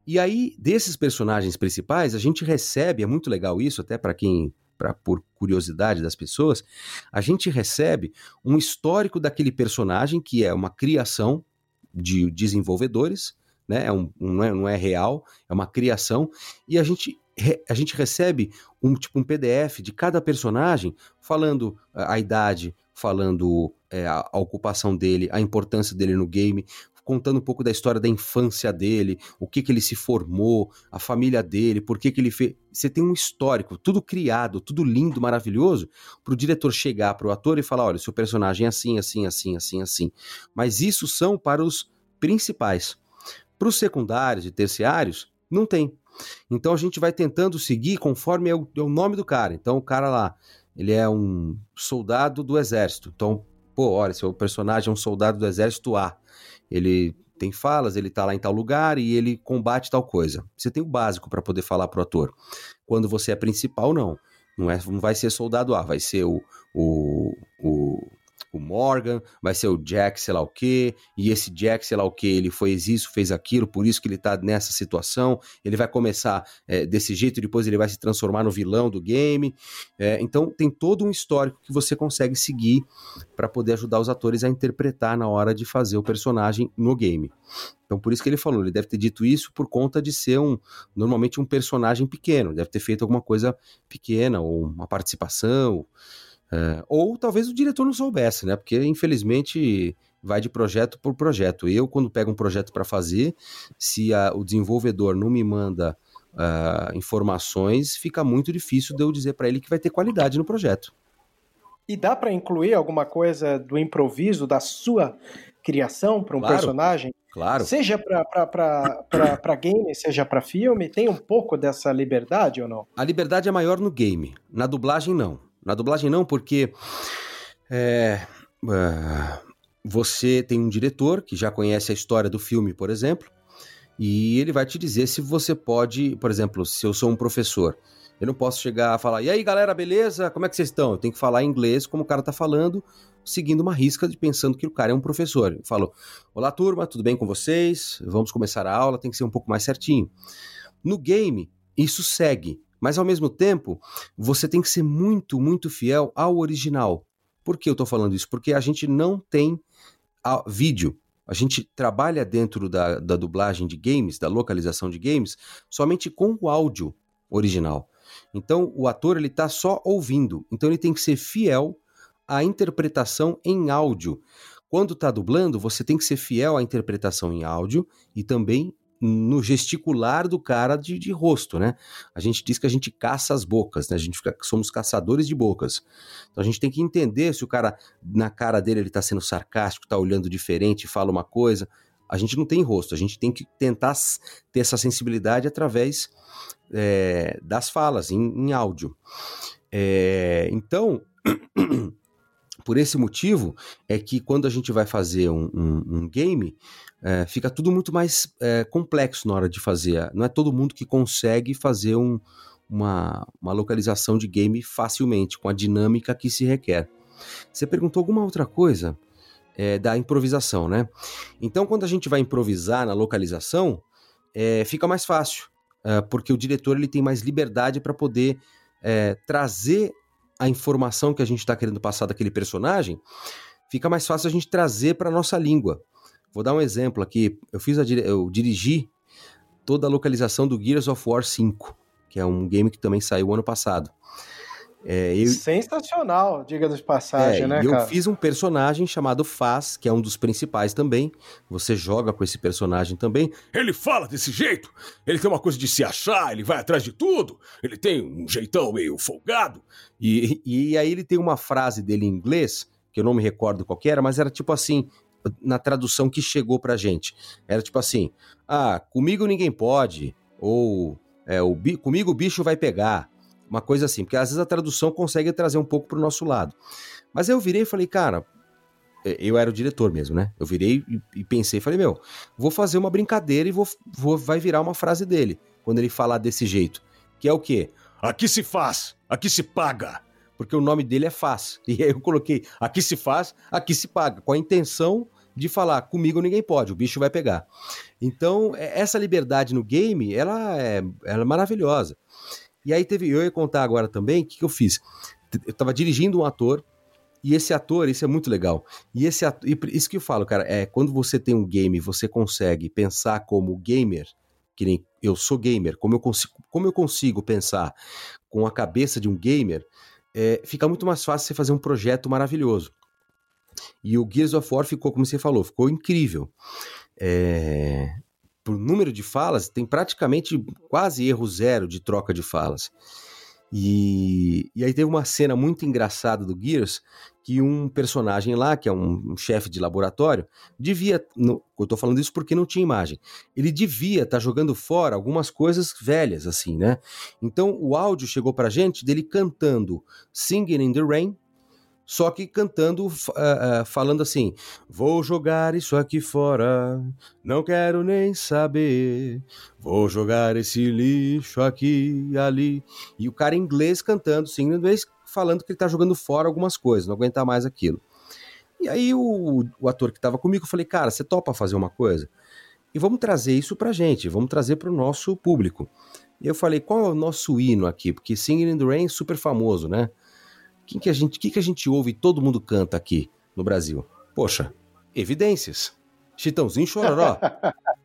E aí, desses personagens principais, a gente recebe, é muito legal isso, até para quem, pra, por curiosidade das pessoas, a gente recebe um histórico daquele personagem, que é uma criação de desenvolvedores, né? É um, um, não, é, não é real, é uma criação, e a gente a gente recebe um tipo um PDF de cada personagem falando a, idade, falando é, a, ocupação dele, a importância dele no game, contando um pouco da história da infância dele, o que que ele se formou, a família dele, por que que ele fez. Você tem um histórico, tudo criado, tudo lindo, maravilhoso, para o diretor chegar para o ator e falar: olha, seu personagem é assim, assim, assim, assim, assim. Mas isso são para os principais. Para os secundários e terciários, não tem. Então a gente vai tentando seguir conforme é o, é o nome do cara. Então o cara lá, ele é um soldado do exército. Então, pô, olha, seu personagem é um soldado do exército A ele tem falas, ele tá lá em tal lugar e ele combate tal coisa. Você tem o básico para poder falar pro ator. Quando você é principal, não. Não, é, não vai ser soldado A, vai ser o, o, o o Morgan, vai ser o Jack, sei lá o quê, e esse Jack, sei lá o quê, ele fez isso, fez aquilo, por isso que ele tá nessa situação, ele vai começar é, desse jeito, depois ele vai se transformar no vilão do game. É, então tem todo um histórico que você consegue seguir para poder ajudar os atores a interpretar na hora de fazer o personagem no game. Então por isso que ele falou, ele deve ter dito isso por conta de ser um normalmente um personagem pequeno, deve ter feito alguma coisa pequena ou uma participação. É, ou talvez o diretor não soubesse, né? Porque infelizmente vai de projeto por projeto. Eu, quando pego um projeto para fazer, se a, o desenvolvedor não me manda uh, informações, fica muito difícil de eu dizer para ele que vai ter qualidade no projeto. E dá para incluir alguma coisa do improviso, da sua criação para um claro, personagem? Claro. Seja para game, seja para filme, tem um pouco dessa liberdade ou não? A liberdade é maior no game, na dublagem não. Na dublagem não, porque é, é, você tem um diretor que já conhece a história do filme, por exemplo, e ele vai te dizer se você pode, por exemplo, se eu sou um professor, eu não posso chegar a falar, e aí galera, beleza? Como é que vocês estão? Eu tenho que falar inglês como o cara tá falando, seguindo uma risca de pensando que o cara é um professor. Eu falo, olá turma, tudo bem com vocês? Vamos começar a aula, tem que ser um pouco mais certinho. No game, isso segue. Mas ao mesmo tempo, você tem que ser muito, muito fiel ao original. Por que eu estou falando isso? Porque a gente não tem a, vídeo. A gente trabalha dentro da, da dublagem de games, da localização de games, somente com o áudio original. Então o ator ele está só ouvindo. Então ele tem que ser fiel à interpretação em áudio. Quando está dublando, você tem que ser fiel à interpretação em áudio e também no gesticular do cara de, de, rosto, né? A gente diz que a gente caça as bocas, né? A gente fica, somos caçadores de bocas. Então a gente tem que entender se o cara, na cara dele, ele tá sendo sarcástico, tá olhando diferente, fala uma coisa. A gente não tem rosto, a gente tem que tentar ter essa sensibilidade através é, das falas, em, em áudio. É, então, <clears throat> por esse motivo, é que quando a gente vai fazer um, um, um game, é, fica tudo muito mais é, complexo na hora de fazer. Não é todo mundo que consegue fazer um, uma, uma localização de game facilmente, com a dinâmica que se requer. Você perguntou alguma outra coisa é, da improvisação, né? Então, quando a gente vai improvisar na localização, é, fica mais fácil, é, porque o diretor ele tem mais liberdade para poder é, trazer a informação que a gente está querendo passar daquele personagem. Fica mais fácil a gente trazer para nossa língua. Vou dar um exemplo aqui. Eu fiz a, eu dirigi toda a localização do Gears of War 5, que é um game que também saiu ano passado. É, eu... Sensacional, diga de passagem, é, né, eu cara? Fiz um personagem chamado Faz, que é um dos principais também. Você joga com esse personagem também. Ele fala desse jeito, ele tem uma coisa de se achar, ele vai atrás de tudo, ele tem um jeitão meio folgado. E, e aí ele tem uma frase dele em inglês que eu não me recordo qual era, mas era tipo assim, na tradução que chegou pra gente. Era tipo assim: ah, comigo ninguém pode, ou é, o, comigo o bicho vai pegar. Uma coisa assim, porque às vezes a tradução consegue trazer um pouco pro nosso lado. Mas aí eu virei e falei, cara, eu era o diretor mesmo, né? Eu virei e, e pensei, falei, meu, vou fazer uma brincadeira e vou, vou, vai virar uma frase dele, quando ele falar desse jeito. Que é o quê? Aqui se faz, aqui se paga. Porque o nome dele é Faz. <laughs> E aí eu coloquei, aqui se faz, aqui se paga, com a intenção de falar, comigo ninguém pode, o bicho vai pegar. Então, é, essa liberdade no game, ela é, ela é maravilhosa. E aí teve, eu ia contar agora também, o que, que eu fiz? Eu tava dirigindo um ator, e esse ator, isso é muito legal. E esse ator, isso que eu falo, cara, é quando você tem um game, você consegue pensar como gamer, que nem eu sou gamer, como eu consigo, como eu consigo pensar com a cabeça de um gamer, é, fica muito mais fácil você fazer um projeto maravilhoso. E o Gears of War ficou, como você falou, ficou incrível. É, por número de falas, tem praticamente quase erro zero de troca de falas. E, e aí teve uma cena muito engraçada do Gears que um personagem lá, que é um, chefe de laboratório, devia. No, eu tô falando isso porque não tinha imagem. Ele devia estar tá jogando fora algumas coisas velhas, assim, né? Então o áudio chegou pra gente dele cantando Singing in the Rain, só que cantando, uh, uh, falando assim: Vou jogar isso aqui fora, não quero nem saber. Vou jogar esse lixo aqui ali. E o cara em inglês cantando, sim, em inglês, falando que ele tá jogando fora algumas coisas, não aguenta mais aquilo. E aí o, o ator que tava comigo, eu falei: Cara, você topa fazer uma coisa? E vamos trazer isso pra gente, vamos trazer pro nosso público. E eu falei: Qual é o nosso hino aqui? Porque Singing in the Rain é super famoso, né? Quem que a gente, que que a gente ouve e todo mundo canta aqui no Brasil? Poxa, evidências. Chitãozinho Chororó. <laughs>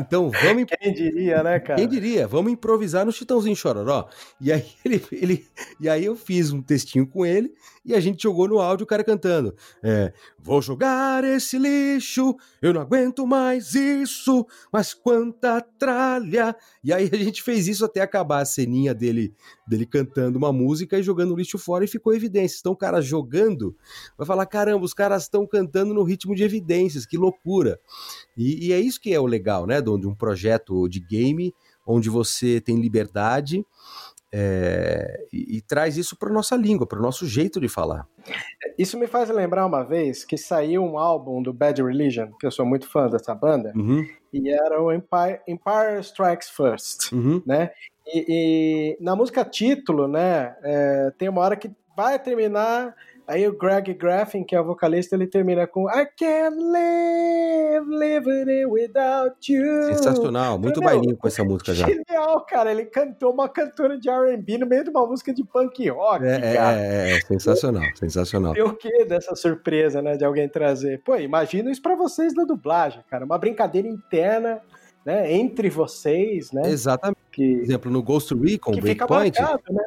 Então vamos. Quem diria, né, cara? Quem diria? Vamos improvisar no Chitãozinho Chororó. E aí, <laughs> ele, ele, e aí eu fiz um textinho com ele e a gente jogou no áudio o cara cantando. É, Vou jogar esse lixo, eu não aguento mais isso, mas quanta tralha. E aí a gente fez isso até acabar a ceninha dele, dele cantando uma música e jogando o lixo fora e ficou evidência. Então o cara jogando vai falar: caramba, os caras estão cantando no ritmo de evidências, que loucura. E, e é isso que é o legal, né? De um projeto de game onde você tem liberdade é, e, e, traz isso para nossa língua, para o nosso jeito de falar. Isso me faz lembrar uma vez que saiu um álbum do Bad Religion, que eu sou muito fã dessa banda, uhum. e era o Empire, Empire Strikes First, uhum. né? E, e, na música título, né, é, tem uma hora que vai terminar Aí o Greg Graffin, que é o vocalista, ele termina com I can't live, living without you. Sensacional, muito Entendeu? bailinho com essa música já. Genial, cara. Ele cantou uma cantora de R&B no meio de uma música de punk rock, é, é cara. É, é, sensacional, sensacional. E o que dessa surpresa, né, de alguém trazer? Pô, imagina isso para vocês da dublagem, cara. Uma brincadeira interna né, entre vocês, né? Exatamente. Que, Por exemplo, no Ghost Recon, Breakpoint, marcado, né?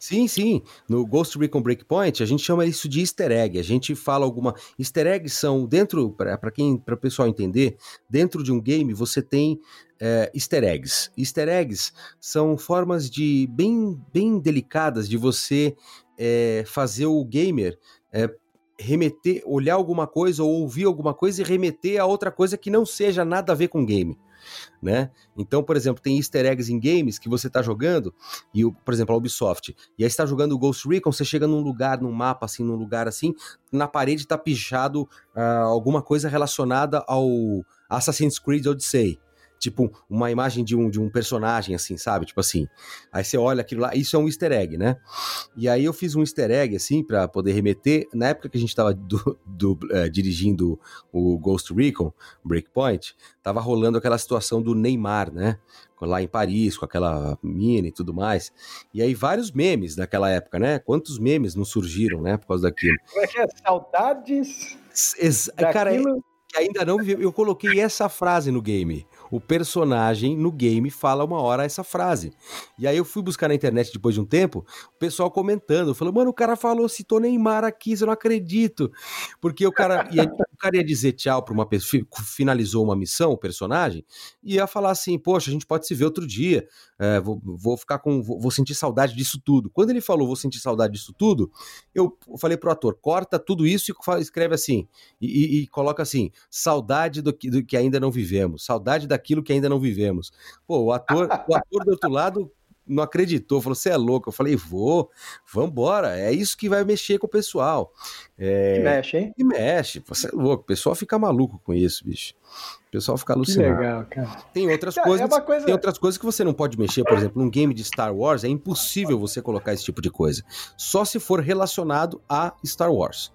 Sim, sim. No Ghost Recon Breakpoint, a gente chama isso de easter egg. A gente fala alguma. Easter eggs são, dentro, para quem, para o pessoal entender, dentro de um game você tem é, easter eggs. Easter eggs são formas de bem, bem delicadas de você é, fazer o gamer é, remeter, olhar alguma coisa ou ouvir alguma coisa e remeter a outra coisa que não seja nada a ver com game né? Então, por exemplo, tem easter eggs em games que você está jogando, e o, por exemplo, a Ubisoft, e aí está jogando o Ghost Recon, você chega num lugar, num mapa assim, num lugar assim, na parede está pichado uh, alguma coisa relacionada ao Assassin's Creed Odyssey tipo uma imagem de um, de um personagem, assim, sabe? Tipo assim. Aí você olha aquilo lá, isso é um easter egg, né? E aí eu fiz um easter egg, assim, para poder remeter. Na época que a gente tava do, do, uh, dirigindo o Ghost Recon, Breakpoint, tava rolando aquela situação do Neymar, né? Lá em Paris, com aquela mina e tudo mais. E aí vários memes daquela época, né? Quantos memes não surgiram, né? Por causa daquilo. Como é que é? Saudades. Ex Cara, que ainda não Eu coloquei essa frase no game. O personagem no game fala uma hora essa frase. E aí eu fui buscar na internet depois de um tempo, o pessoal comentando, falou, mano, o cara falou, citou Neymar aqui, eu não acredito. Porque o cara, ia, o cara ia dizer tchau pra uma pessoa, finalizou uma missão, o personagem, e ia falar assim, poxa, a gente pode se ver outro dia, é, vou, vou ficar com, vou, vou sentir saudade disso tudo. Quando ele falou, vou sentir saudade disso tudo, eu falei pro ator, corta tudo isso e escreve assim, e, e, e coloca assim, saudade do que, do que ainda não vivemos, saudade daquilo que ainda não vivemos. Pô, o ator, o ator do outro lado não acreditou, falou: você é louco. Eu falei: vou, vambora, é isso que vai mexer com o pessoal. É... Que mexe, hein? Que mexe, você é louco. O pessoal fica maluco com isso, bicho. O pessoal fica alucinado. Que legal, cara. Tem outras cara, coisas, é coisa... tem outras coisas que você não pode mexer, por exemplo, num game de Star Wars é impossível você colocar esse tipo de coisa. Só se for relacionado a Star Wars.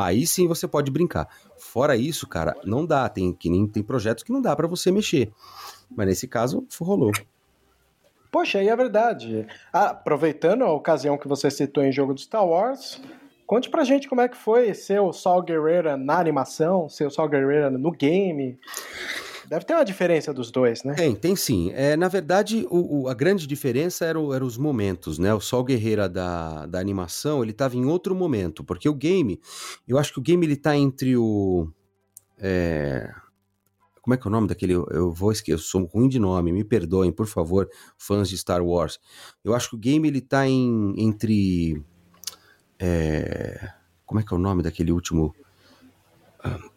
Aí sim você pode brincar. Fora isso, cara, não dá. Tem que nem tem projetos que não dá para você mexer. Mas nesse caso, rolou. Poxa, aí é verdade. Ah, aproveitando a ocasião que você citou em jogo do Star Wars, conte pra gente como é que foi ser o Saul Guerreiro na animação, ser o Saul Guerreiro no game. Deve ter uma diferença dos dois, né? Tem, tem sim. É, na verdade, o, o, a grande diferença eram era os momentos, né? O Sol Guerreira da, da animação, ele estava em outro momento, porque o game, eu acho que o game ele tá entre o... É, como é que é o nome daquele? Eu vou esquecer, eu sou ruim de nome, me perdoem, por favor, fãs de Star Wars. Eu acho que o game ele tá em, entre. É, como é que é o nome daquele último.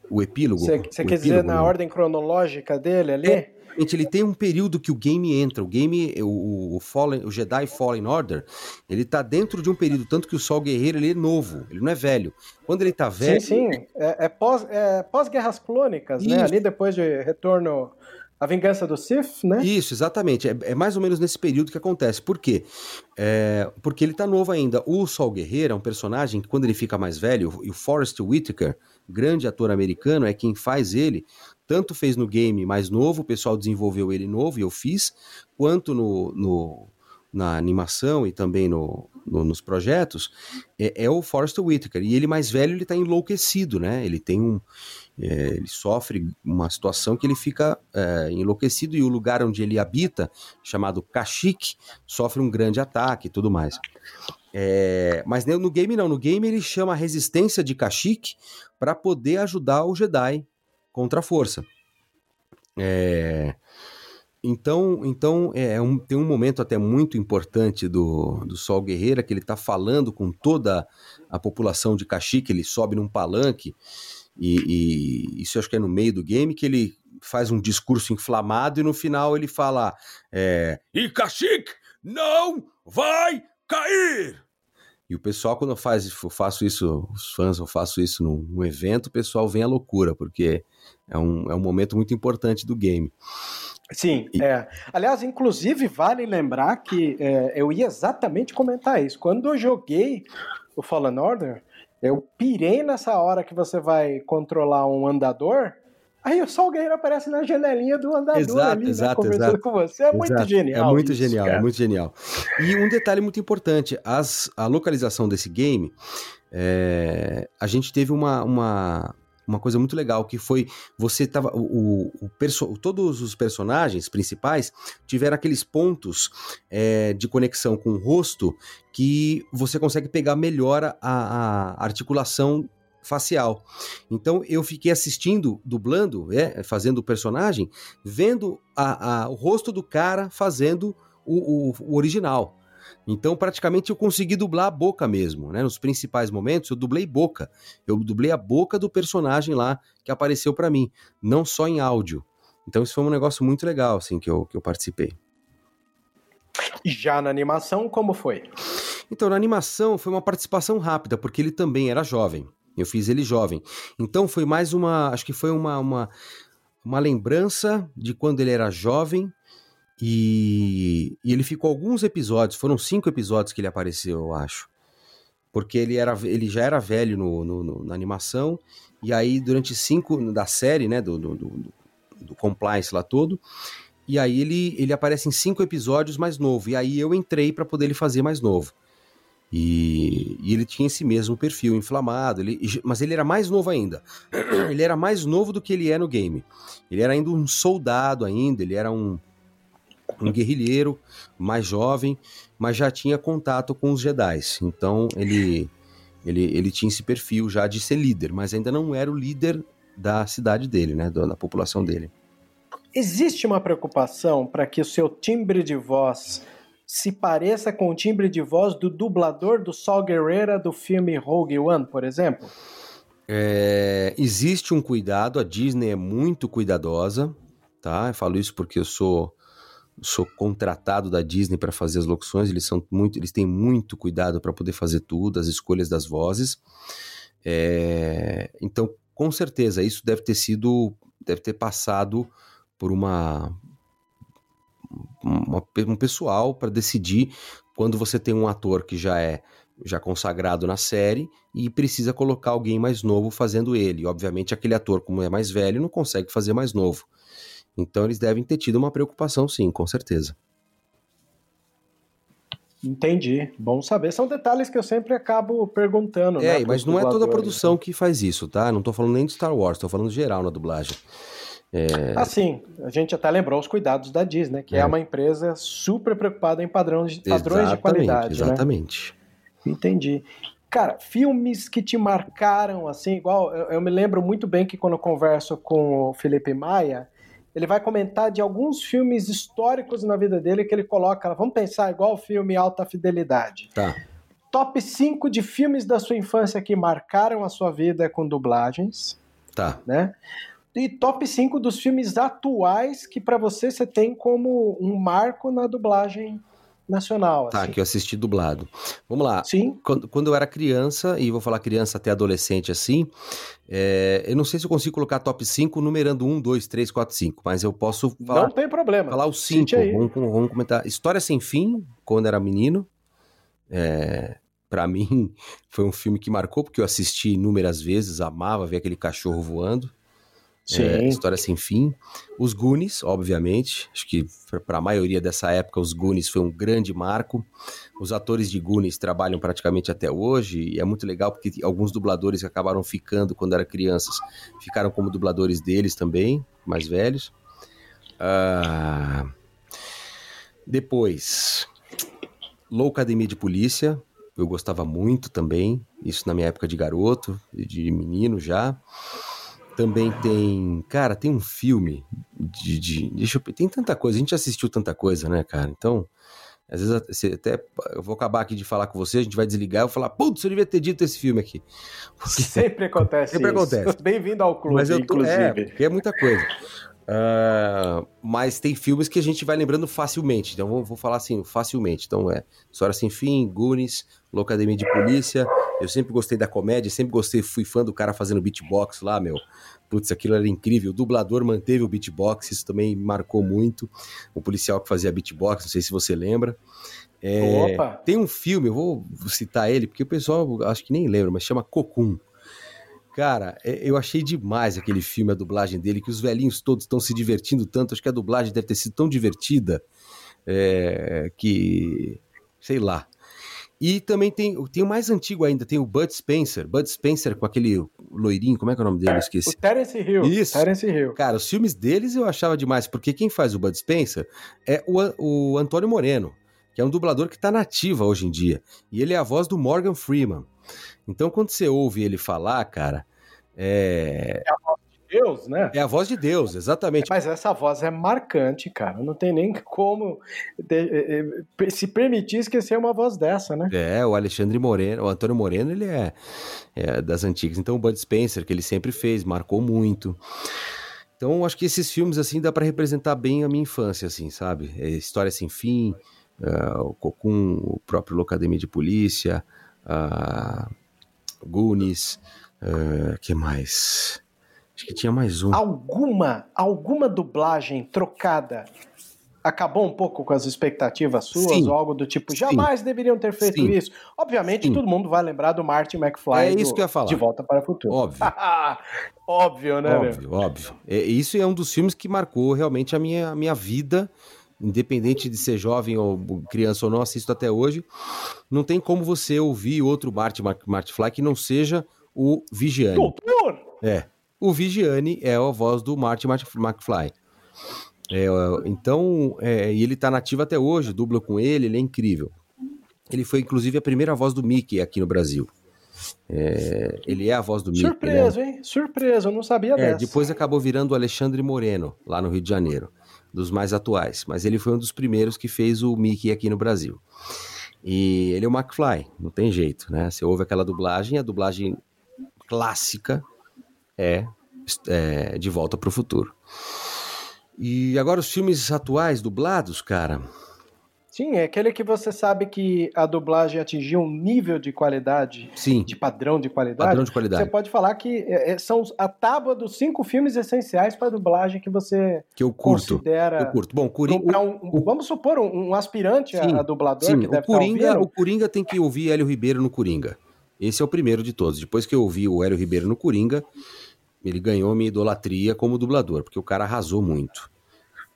O epílogo. Você quer dizer na ordem cronológica dele ali? É, ele tem um período que o game entra. O game, o, o, Fallen, o Jedi Fallen Order, ele tá dentro de um período, tanto que o Sol Guerreiro ele é novo, ele não é velho. Quando ele tá velho. Sim, sim. É, é pós, é pós-guerras clônicas, né? Isso. né? Ali depois de retorno. A vingança do Sith, né? Isso, exatamente. É, é, mais ou menos nesse período que acontece. Por quê? É, porque ele tá novo ainda. O Sol Guerreiro é um personagem que, quando ele fica mais velho, e o Forrest Whitaker, grande ator americano, é quem faz ele tanto fez no game mais novo, o pessoal desenvolveu ele novo e eu fiz, quanto no, no na animação e também no, no, nos projetos, é, é, o Forrest Whitaker. E ele mais velho, ele tá enlouquecido, né? Ele tem um... É, ele sofre uma situação que ele fica é, enlouquecido e o lugar onde ele habita, chamado Kashyyyk, sofre um grande ataque e tudo mais. É, mas no game não, no game ele chama a resistência de Kashyyyk para poder ajudar o Jedi contra a força. É, então, então é, é um, tem um momento até muito importante do, do Sol Guerreira que ele está falando com toda a população de Kashyyyk, ele sobe num palanque e, e, isso acho que é no meio do game que ele faz um discurso inflamado e no final ele fala é, e Kashyyyk não vai cair! E o pessoal, quando eu, faz, eu faço isso, os fãs, eu faço isso num, num, evento, o pessoal vem à loucura, porque é um, é um momento muito importante do game. Sim, e... é. Aliás, inclusive, vale lembrar que é, eu ia exatamente comentar isso. Quando eu joguei o Fallen Order, eu pirei nessa hora que você vai controlar um andador Aí o Sol Guerreiro aparece na janelinha do andador exato, ali, né, exato, conversando exato, com você. É muito genial. É muito isso, genial, cara. é muito genial. E um detalhe muito importante: as, a localização desse game, é, a gente teve uma, uma, uma coisa muito legal que foi você tava o, o, o todos os personagens principais tiveram aqueles pontos é, de conexão com o rosto que você consegue pegar melhor a, a articulação facial. Então eu fiquei assistindo, dublando, é, fazendo o personagem, vendo a, a, o rosto do cara fazendo o, o, o, original. Então praticamente eu consegui dublar a boca mesmo, né? Nos principais momentos eu dublei boca. Eu dublei a boca do personagem lá que apareceu para mim, não só em áudio. Então isso foi um negócio muito legal, assim, que eu, que eu participei. Já na animação, como foi? Então, na animação foi uma participação rápida, porque ele também era jovem. Eu fiz ele jovem. Então foi mais uma. Acho que foi uma, uma, uma lembrança de quando ele era jovem. E, e ele ficou alguns episódios, foram cinco episódios que ele apareceu, eu acho. Porque ele, era, ele já era velho no, no, no na animação. E aí, durante cinco da série, né? Do, do, do, do compliance lá todo. E aí ele, ele aparece em cinco episódios mais novo. E aí eu entrei para poder ele fazer mais novo. E, e ele tinha esse mesmo perfil inflamado, ele, mas ele era mais novo ainda. <clears throat> ele era mais novo do que ele é no game. Ele era ainda um soldado ainda, ele era um, um guerrilheiro mais jovem, mas já tinha contato com os Jedi. Então ele, ele, ele tinha esse perfil já de ser líder, mas ainda não era o líder da cidade dele, né, da, da população dele. Existe uma preocupação para que o seu timbre de voz se pareça com o timbre de voz do dublador do Sol Guerreira do filme Rogue One, por exemplo? É, existe um cuidado, a Disney é muito cuidadosa, tá? Eu falo isso porque eu sou sou contratado da Disney para fazer as locuções, eles são muito, eles têm muito cuidado para poder fazer tudo, as escolhas das vozes. É, então, com certeza, isso deve ter sido, deve ter passado por uma uma, um pessoal para decidir quando você tem um ator que já é já consagrado na série e precisa colocar alguém mais novo fazendo ele. Obviamente, aquele ator, como é mais velho, não consegue fazer mais novo. Então, eles devem ter tido uma preocupação, sim, com certeza. Entendi. Bom saber. São detalhes que eu sempre acabo perguntando. É, né, mas não é toda a produção que faz isso, tá? Não tô falando nem de Star Wars, tô falando geral na dublagem. É... Assim, a gente até lembrou os cuidados da Disney, que é, é uma empresa super preocupada em padrões, padrões de qualidade. Né? Exatamente. Né? Entendi. Cara, filmes que te marcaram, assim, igual. Eu, eu, me lembro muito bem que quando eu converso com o Felipe Maia, ele vai comentar de alguns filmes históricos na vida dele que ele coloca. Vamos pensar igual o filme Alta Fidelidade. Tá. Top 5 de filmes da sua infância que marcaram a sua vida com dublagens. Tá. Né? E top 5 dos filmes atuais que para você você tem como um marco na dublagem nacional. Tá, assim. que eu assisti dublado. Vamos lá. Sim. Quando, quando eu era criança, e vou falar criança até adolescente assim, é, eu não sei se eu consigo colocar top 5 numerando 1, 2, 3, 4, 5, mas eu posso falar. Não tem problema. Falar os 5. Vamos, vamos, comentar. História Sem Fim, quando era menino. É, para <laughs> mim, foi um filme que marcou, porque eu assisti inúmeras vezes, amava ver aquele cachorro voando. É, História Sem Fim. Os Goonies, obviamente. Acho que para a maioria dessa época, os Goonies foi um grande marco. Os atores de Goonies trabalham praticamente até hoje. E é muito legal porque alguns dubladores que acabaram ficando quando eram crianças ficaram como dubladores deles também, mais velhos. Uh... Depois, Loucademia de Polícia. Eu gostava muito também. Isso na minha época de garoto, de menino já. Também tem. Cara, tem um filme de. de deixa eu, tem tanta coisa, a gente assistiu tanta coisa, né, cara? Então. Às vezes você até. Eu vou acabar aqui de falar com você, a gente vai desligar e falar, putz, eu devia ter dito esse filme aqui. Porque... <laughs> Sempre acontece Sempre isso. acontece. Bem-vindo ao clube, Mas eu tô, inclusive. É, porque é muita coisa. Uh, mas tem filmes que a gente vai lembrando facilmente. Então vou, vou falar assim, facilmente. Então é História Sem Fim, Goonies, Locademia de Polícia. Eu sempre gostei da comédia, sempre gostei, fui fã do cara fazendo beatbox lá, meu. Putz, aquilo era incrível. O dublador manteve o beatbox, isso também marcou muito. O policial que fazia beatbox, não sei se você lembra. É, Opa! Tem um filme, eu vou citar ele, porque o pessoal acho que nem lembra, mas chama Cocum. Cara, é, eu achei demais aquele filme, a dublagem dele, que os velhinhos todos estão se divertindo tanto. Acho que a dublagem deve ter sido tão divertida é, que. sei lá. E também tem, tem o mais antigo ainda, tem o Bud Spencer. Bud Spencer com aquele loirinho, como é que é o nome dele? Eu esqueci. O Terence Hill. Isso. Terence Hill. Cara, os filmes deles eu achava demais, porque quem faz o Bud Spencer é o, o Antônio Moreno, que é um dublador que está nativa hoje em dia. E ele é a voz do Morgan Freeman. Então, quando você ouve ele falar, cara, é. É a voz de Deus, né? É a voz de Deus, exatamente. Mas essa voz é marcante, cara. Não tem nem como se permitir esquecer uma voz dessa, né? É, o Alexandre Moreno, o Antônio Moreno, ele é, é das antigas. Então, o Bud Spencer, que ele sempre fez, marcou muito. Então, acho que esses filmes, assim, dá para representar bem a minha infância, assim, sabe? É História Sem Fim, uh, o Cocum, o próprio Locademia de Polícia, uh, Goonies, uh, que mais? Acho que tinha mais um. Alguma, alguma dublagem trocada acabou um pouco com as expectativas suas Sim. ou algo do tipo, jamais Sim. deveriam ter feito Sim. isso? Obviamente, todo mundo vai lembrar do Martin McFly É isso do- que eu ia falar. de Volta para o Futuro. Óbvio. <laughs> Óbvio, né, meu? Óbvio, óbvio. É, isso é um dos filmes que marcou realmente a minha, a minha vida independente de ser jovem ou criança ou não, assisto até hoje. Não tem como você ouvir outro Marty McFly que não seja o Vigiane. Doutor! É. O Vigiane é a voz do Marty McFly. É, então, é, e ele tá nativo até hoje, dubla com ele, ele é incrível. Ele foi, inclusive, a primeira voz do Mickey aqui no Brasil. É, ele é a voz do Mickey. Surpresa, né? hein? Surpresa, eu não sabia É, dessa. depois acabou virando o Alexandre Moreno, lá no Rio de Janeiro, dos mais atuais. Mas ele foi um dos primeiros que fez o Mickey aqui no Brasil. E ele é o McFly, não tem jeito, né? Você ouve aquela dublagem, a dublagem clássica é, é De Volta para o Futuro. E agora os filmes atuais dublados, cara. Sim, é aquele que você sabe que a dublagem atingiu um nível de qualidade, Sim, de padrão de qualidade. padrão de qualidade. Você pode falar que é, é, são a tábua dos cinco filmes essenciais para dublagem que você Que eu curto. considera. Eu curto. Bom, Coringa, um- vamos supor, um, um aspirante a- Sim, a, dublador Sim, que deve o Coringa, estar o ouvindo. Coringa tem que ouvir Hélio Ribeiro no Coringa. Esse é o primeiro de todos. Depois que eu ouvi o Hélio Ribeiro no Coringa, ele ganhou minha idolatria como dublador, porque o cara arrasou muito.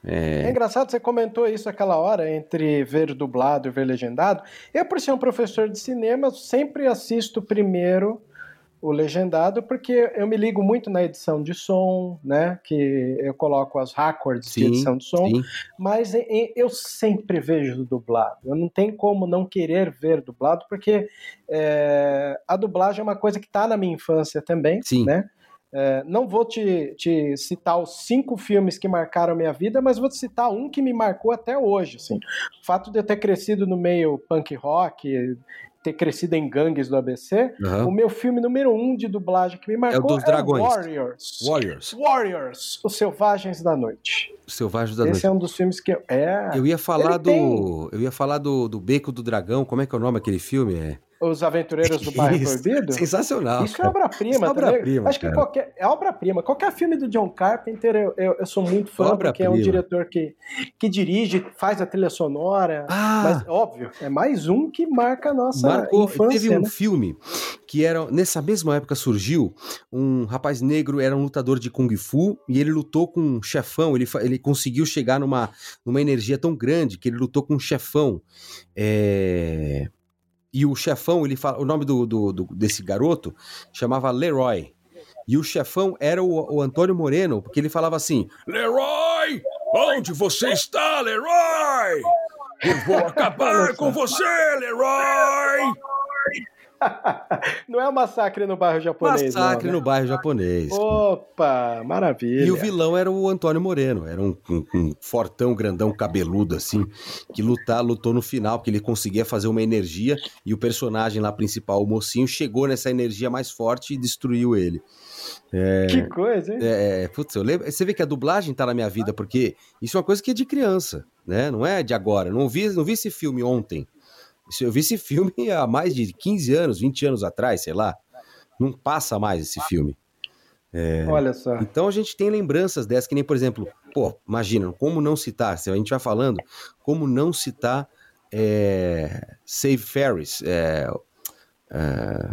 É engraçado, você comentou isso aquela hora, entre ver dublado e ver legendado. Eu, por ser um professor de cinema, sempre assisto primeiro o legendado, porque eu me ligo muito na edição de som, né? Que eu coloco as records de Sim, edição de som. Sim, Mas eu sempre vejo dublado. Eu não tenho como não querer ver dublado, porque é, a dublagem é uma coisa que está na minha infância também, Sim. né? É, não vou te, te citar os cinco filmes que marcaram a minha vida, mas vou te citar um que me marcou até hoje. Assim. O fato de eu ter crescido no meio punk rock, ter crescido em gangues do ABC, aham. o meu filme número um de dublagem que me marcou dos Dragões. Warriors. Warriors, Warriors, Os Selvagens da Noite. Selvagens da Esse Noite. é um dos filmes que eu. É. Eu ia falar do. tem- Eu ia falar do, do Beco do Dragão. Como é que é o nome daquele filme? É. Os Aventureiros do Bairro Isso. Proibido. Sensacional. Isso é cara. obra-prima Isso é obra-prima, Acho que cara. qualquer. É obra-prima. Qualquer filme do John Carpenter eu, eu, eu sou muito fã, porque é um Obra-prima. diretor que, que dirige, faz a trilha sonora. Ah, Mas, óbvio, é mais um que marca a nossa Marcou, infância. teve um né? filme que era nessa mesma época surgiu um rapaz negro era um lutador de kung fu e ele lutou com um chefão ele, ele conseguiu chegar numa, numa energia tão grande que ele lutou com um chefão é, e o chefão ele fala o nome do, do- do- desse garoto chamava Leroy e o chefão era o, o Antônio Moreno porque ele falava assim Leroy! Onde você está, Leroy? Eu vou acabar com você, Leroy! <laughs> Não é o massacre no bairro japonês. massacre não, né? no bairro japonês Opa, maravilha. E o vilão era o Antônio Moreno, era um, um- um fortão, grandão, cabeludo, assim, que lutar, lutou no final, porque ele conseguia fazer uma energia, e o personagem lá principal, o mocinho, chegou nessa energia mais forte e destruiu ele. Que coisa, hein? É, putz, eu lembro, você vê que a dublagem tá na minha vida, porque isso é uma coisa que é de criança, né? Não é de agora. Não vi, não vi esse filme ontem. Eu vi esse filme <laughs> há mais de 15 anos, 20 anos atrás, sei lá. Não passa mais esse filme. Olha só. Então a gente tem lembranças dessas, que nem, por exemplo, pô, imagina, como não citar, se a gente vai falando, como não citar é, Save Ferris, é, é,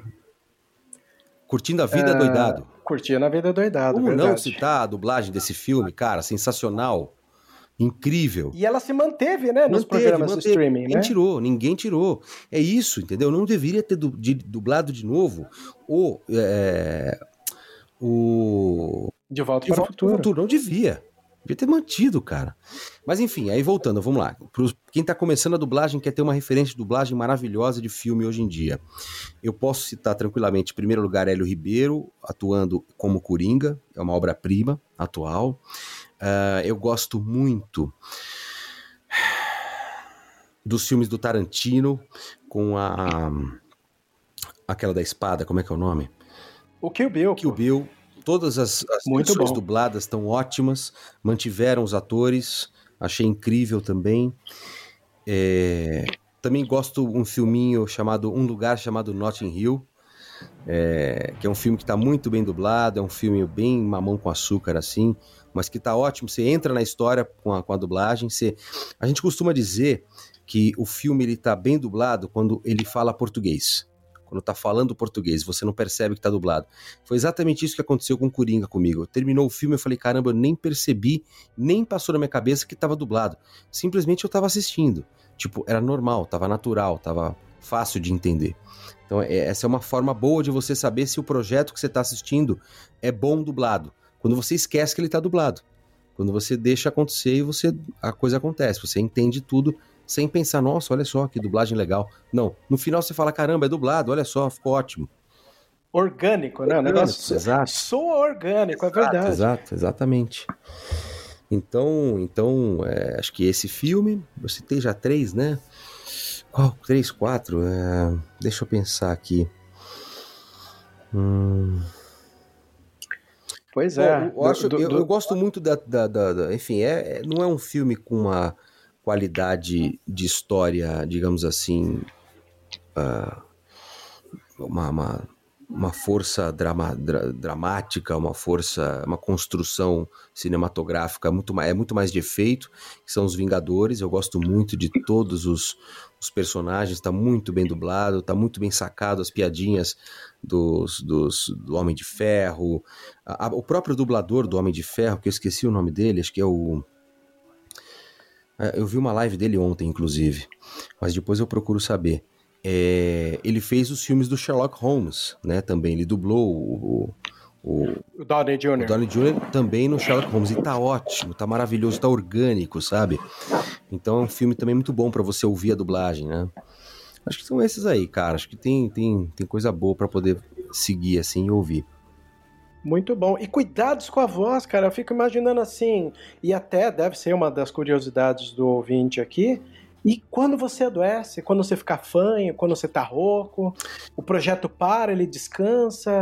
Curtindo a Vida É, Doidado. Curtindo a vida doidado, Como não verdade. citar a dublagem desse filme, cara, sensacional, incrível. E ela se manteve, né, nos Manteve, programas manteve. streaming, Ninguém né? tirou, ninguém tirou. É isso, entendeu? Não deveria ter dublado de novo o. é, o De volta de para o pro futuro. Não devia. Devia ter mantido, cara. Mas enfim, aí voltando, vamos lá. Pros, quem tá começando a dublagem quer ter uma referência de dublagem maravilhosa de filme hoje em dia. Eu posso citar tranquilamente, em primeiro lugar, Hélio Ribeiro, atuando como Coringa, é uma obra-prima atual. Ah, eu gosto muito dos filmes do Tarantino, com a. aquela da espada, como é que é o nome? O Kill Bill. Kill Bill, todas as, as versões dubladas estão ótimas, mantiveram os atores, achei incrível também. É, também gosto um filminho chamado Um Lugar Chamado Notting Hill, é, que é um filme que está muito bem dublado, é um filme bem mamão com açúcar assim, mas que está ótimo. Você entra na história com a, com a dublagem. Você... A gente costuma dizer que o filme ele está bem dublado quando ele fala português Quando tá falando português, você não percebe que tá dublado. Foi exatamente isso que aconteceu com Coringa comigo. Terminou o filme, eu falei, caramba, eu nem percebi, nem passou na minha cabeça que tava dublado. Simplesmente eu tava assistindo. Tipo, era normal, tava natural, tava fácil de entender. Então, é, essa é uma forma boa de você saber se o projeto que você está assistindo é bom dublado. Quando você esquece que ele está dublado. Quando você deixa acontecer e você a coisa acontece, você entende tudo sem pensar, nossa, olha só que dublagem legal. Não, no final você fala, caramba, é dublado, olha só, ficou ótimo. Orgânico, né? O negócio exato. soa orgânico, é verdade. Exato, exatamente. Então, então é, acho que esse filme, eu citei já três, né? Qual? Três, quatro? É, deixa eu pensar aqui. Hum... Pois é. Bom, eu, acho, do, do, eu, eu, gosto muito da. da, da, da enfim, é, é, não é um filme com uma qualidade de história, digamos assim. Uh, uma, uma, uma, força drama, dra, dramática, uma força, uma construção cinematográfica muito mais, é muito mais de efeito, que são os Vingadores. Eu gosto muito de todos os, os personagens, está muito bem dublado, está muito bem sacado as piadinhas dos, dos, do Homem de Ferro. A, a, o próprio dublador do Homem de Ferro, que eu esqueci o nome dele, acho que é o. É, eu vi uma live dele ontem, inclusive, mas depois eu procuro saber. É, ele fez os filmes do Sherlock Holmes, né? Também ele dublou o, o, o Downey Jr. O Downey Jr. também no Sherlock Holmes. E tá ótimo, tá maravilhoso, tá orgânico, sabe? Então é um filme também muito bom para você ouvir a dublagem, né? Acho que são esses aí, cara. Acho que tem, tem, tem coisa boa para poder seguir assim e ouvir. Muito bom. E cuidados com a voz, cara. Eu fico imaginando assim, e até deve ser uma das curiosidades do ouvinte aqui. E quando você adoece, quando você fica fanho, quando você tá rouco, o projeto para, ele descansa.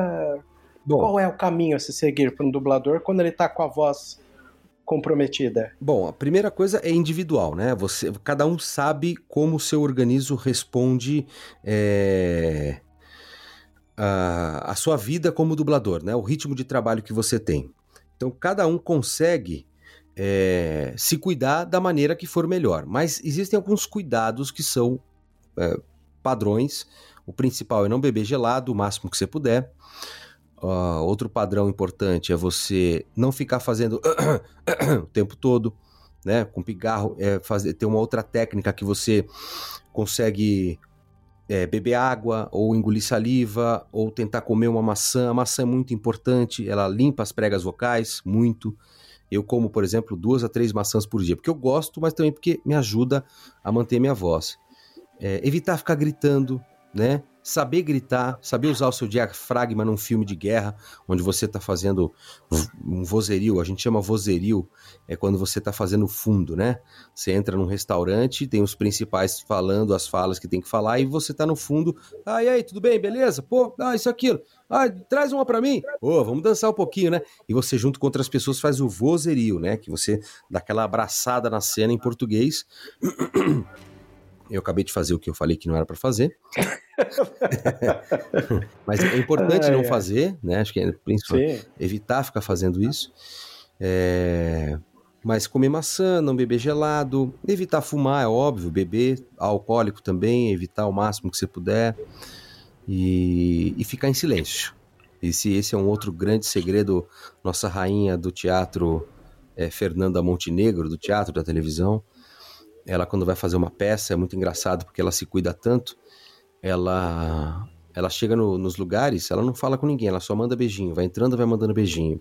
Bom, Qual é o caminho a se seguir para um dublador quando ele tá com a voz comprometida? Bom, a primeira coisa é individual, né? Você, cada um sabe como o seu organismo responde é, a, a sua vida como dublador, né? O ritmo de trabalho que você tem. Então, cada um consegue é, se cuidar da maneira que for melhor. Mas existem alguns cuidados que são é, padrões. O principal é não beber gelado o máximo que você puder. Uh, outro padrão importante é você não ficar fazendo <coughs> o tempo todo, né? Com pigarro, é fazer, ter uma outra técnica que você consegue é, beber água, ou engolir saliva, ou tentar comer uma maçã. A maçã é muito importante, ela limpa as pregas vocais, muito. Eu como, por exemplo, duas a três maçãs por dia, porque eu gosto, mas também porque me ajuda a manter minha voz. É, evitar ficar gritando, né? saber gritar, saber usar o seu diafragma num filme de guerra, onde você está fazendo um vozerio, a gente chama vozerio, é quando você está fazendo fundo, né? Você entra num restaurante, tem os principais falando as falas que tem que falar, e você está no fundo, ah, e aí, tudo bem, beleza? Pô, ah, isso aquilo, ah, traz uma para mim, pô, vamos dançar um pouquinho, né? E você junto com outras pessoas faz o vozerio, né? Que você dá aquela abraçada na cena em português... Eu acabei de fazer o que eu falei que não era para fazer. <laughs> Mas é importante ah, não é. fazer, né? Acho que é principalmente evitar ficar fazendo isso. É... Mas comer maçã, não beber gelado, evitar fumar, é óbvio, beber alcoólico também, evitar o máximo que você puder e, e ficar em silêncio. Esse, esse é um outro grande segredo, nossa rainha do teatro, é, Fernanda Montenegro, do teatro, da televisão, ela quando vai fazer uma peça é muito engraçado porque ela se cuida tanto. Ela ela chega no, nos lugares, ela não fala com ninguém, ela só manda beijinho, vai entrando, vai mandando beijinho.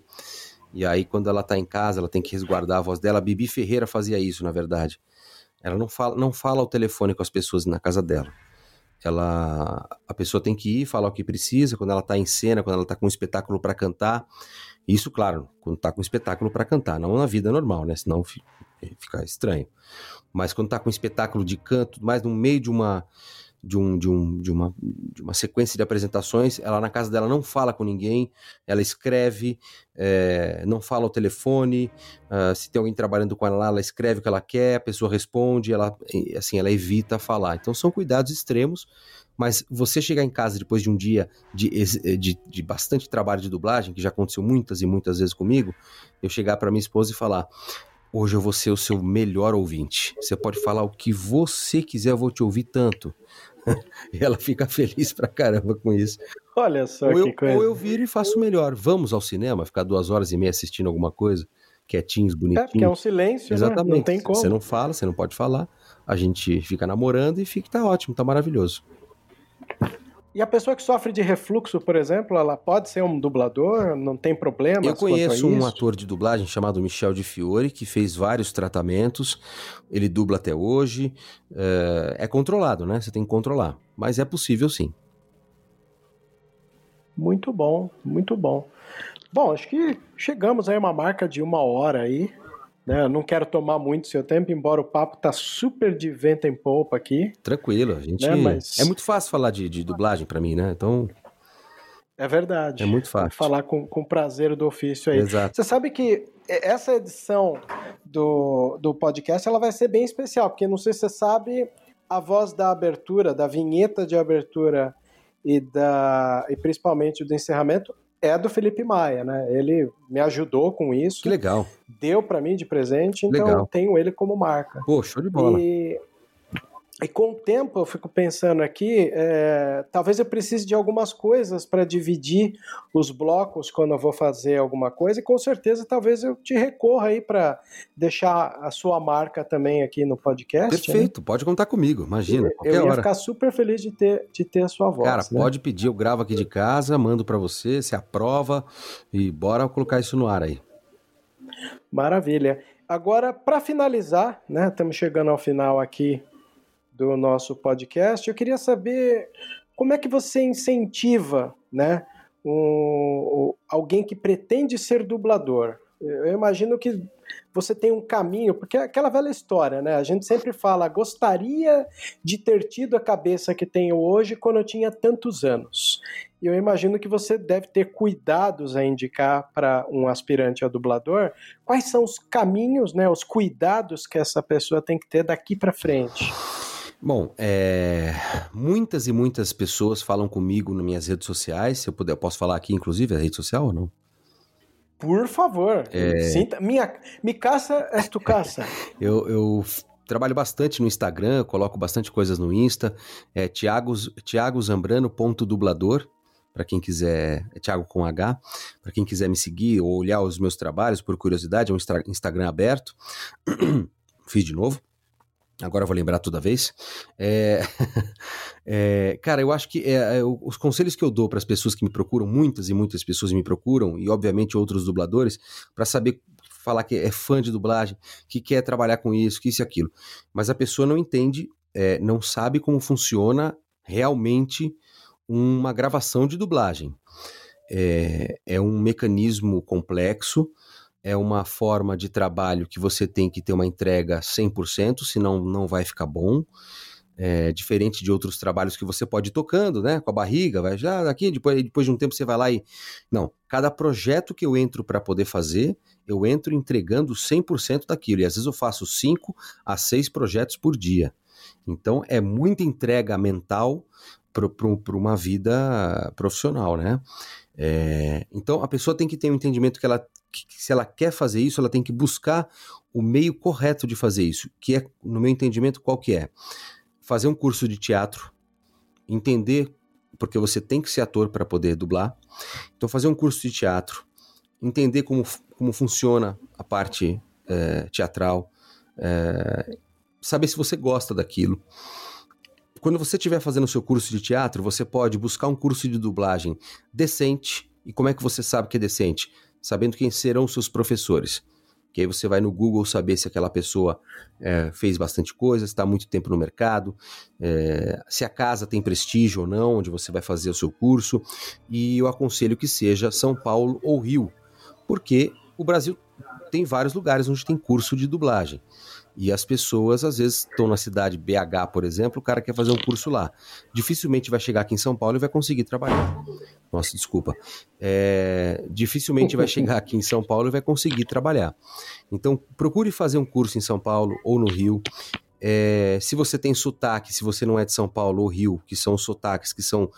E aí quando ela tá em casa, ela tem que resguardar a voz dela. A Bibi Ferreira fazia isso, na verdade. Ela não fala, não fala ao telefone com as pessoas na casa dela. Ela a pessoa tem que ir, falar o que precisa, quando ela tá em cena, quando ela tá com um espetáculo para cantar. Isso, claro, quando tá com espetáculo para cantar, não na vida normal, né? Senão fica estranho. Mas quando tá com espetáculo de canto, mais no meio de uma de, um, de, um, de, uma, de uma sequência de apresentações, ela na casa dela não fala com ninguém, ela escreve, é, não fala ao telefone, uh, se tem alguém trabalhando com ela lá, ela escreve o que ela quer, a pessoa responde, ela, assim, ela evita falar. Então são cuidados extremos, mas você chegar em casa depois de um dia de, de, de bastante trabalho de dublagem, que já aconteceu muitas e muitas vezes comigo, eu chegar para minha esposa e falar: Hoje eu vou ser o seu melhor ouvinte. Você pode falar o que você quiser, eu vou te ouvir tanto. <laughs> e ela fica feliz pra caramba com isso. Olha só Ou que eu, coisa. ou eu viro e faço melhor. Vamos ao cinema, ficar duas horas e meia assistindo alguma coisa, quietinhos, É, porque é bonitinhos. um silêncio, Exatamente. né? Não tem como. Você não fala, você não pode falar. A gente fica namorando e fica, tá ótimo, tá maravilhoso. E a pessoa que sofre de refluxo, por exemplo, ela pode ser um dublador? Não tem problema? Eu conheço um ator de dublagem chamado Michel de Fiore, que fez vários tratamentos. Ele dubla até hoje. É, é controlado, né? Você tem que controlar. Mas é possível sim. Muito bom, muito bom. Bom, acho que chegamos aí a uma marca de uma hora aí. Né? Não quero tomar muito seu tempo, embora o papo tá super de vento em polpa aqui. Tranquilo. A gente. Né, mas- É muito fácil falar de, de dublagem pra mim, né? Então, É verdade. é muito fácil. Falar com, com prazer do ofício aí. Exato. Você sabe que essa edição do, do podcast ela vai ser bem especial, porque não sei se você sabe, a voz da abertura, da vinheta de abertura e, da, e principalmente do encerramento é do Felipe Maia, né? Ele me ajudou com isso, Que legal. deu para mim de presente, então Legal. eu tenho ele como marca. Pô, show de bola. E, e com o tempo eu fico pensando aqui, é, talvez eu precise de algumas coisas para dividir os blocos quando eu vou fazer alguma coisa, e com certeza talvez eu te recorra aí para deixar a sua marca também aqui no podcast. né? Perfeito, pode contar comigo, imagina, qualquer Eu ia hora. ficar super feliz de ter, de ter a sua voz. Cara, né? pode pedir, eu gravo aqui de casa, mando pra você, você aprova e bora colocar isso no ar aí. Maravilha. Agora, para finalizar, né, estamos chegando ao final aqui do nosso podcast, eu queria saber como é que você incentiva né, um- alguém que pretende ser dublador. Eu imagino que você tem um caminho, porque é aquela velha história, né? A gente sempre fala, gostaria de ter tido a cabeça que tenho hoje quando eu tinha tantos anos. E eu imagino que você deve ter cuidados a indicar para um aspirante a dublador. Quais são os caminhos, né, os cuidados que essa pessoa tem que ter daqui para frente? Bom, é, muitas e muitas pessoas falam comigo nas minhas redes sociais, se eu puder, eu posso falar aqui inclusive a rede social ou não? Por favor, É. sinta, minha, me caça, és tu caça. <laughs> Eu, eu trabalho bastante no Instagram, coloco bastante coisas no Insta, é Thiago, thiagozambrano.dublador, para quem quiser, é Thiago com H, para quem quiser me seguir ou olhar os meus trabalhos por curiosidade, é um Instagram aberto. <clears throat> Fiz de novo. Agora vou lembrar toda vez. É, <laughs> é, cara, eu acho que é, é, os conselhos que eu dou para as pessoas que me procuram, muitas e muitas pessoas me procuram, e obviamente outros dubladores, para saber falar que é fã de dublagem, que quer trabalhar com isso, que isso e aquilo. Mas a pessoa não entende, é, não sabe como funciona realmente uma gravação de dublagem. É, é um mecanismo complexo, é uma forma de trabalho que você tem que ter uma entrega 100%, senão não vai ficar bom. É, diferente de outros trabalhos que você pode ir tocando, né? Com a barriga, vai já daqui, depois, depois de um tempo você vai lá e. Não. Cada projeto que eu entro para poder fazer, eu entro entregando 100% daquilo. E às vezes eu faço 5 a 6 projetos por dia. Então é muita entrega mental para uma vida profissional, né? É, então a pessoa tem que ter um entendimento que ela, que, se ela quer fazer isso, ela tem que buscar o meio correto de fazer isso, que é, no meu entendimento, qual que é? Fazer um curso de teatro, entender, porque você tem que ser ator para poder dublar. Então, fazer um curso de teatro, entender como, como funciona a parte é, teatral, é, saber se você gosta daquilo. Quando você estiver fazendo o seu curso de teatro, você pode buscar um curso de dublagem decente. E como é que você sabe que é decente? Sabendo quem serão os seus professores. Que aí você vai no Google saber se aquela pessoa é, fez bastante coisa, está muito tempo no mercado, é, se a casa tem prestígio ou não, onde você vai fazer o seu curso. E eu aconselho que seja São Paulo ou Rio, porque o Brasil tem vários lugares onde tem curso de dublagem. E as pessoas, às vezes, estão na cidade BH, por exemplo, o cara quer fazer um curso lá. Dificilmente vai chegar aqui em São Paulo e vai conseguir trabalhar. Nossa, desculpa. É, dificilmente vai chegar aqui em São Paulo e vai conseguir trabalhar. Então, procure fazer um curso em São Paulo ou no Rio. É, se você tem sotaque, se você não é de São Paulo ou Rio, que são sotaques que são,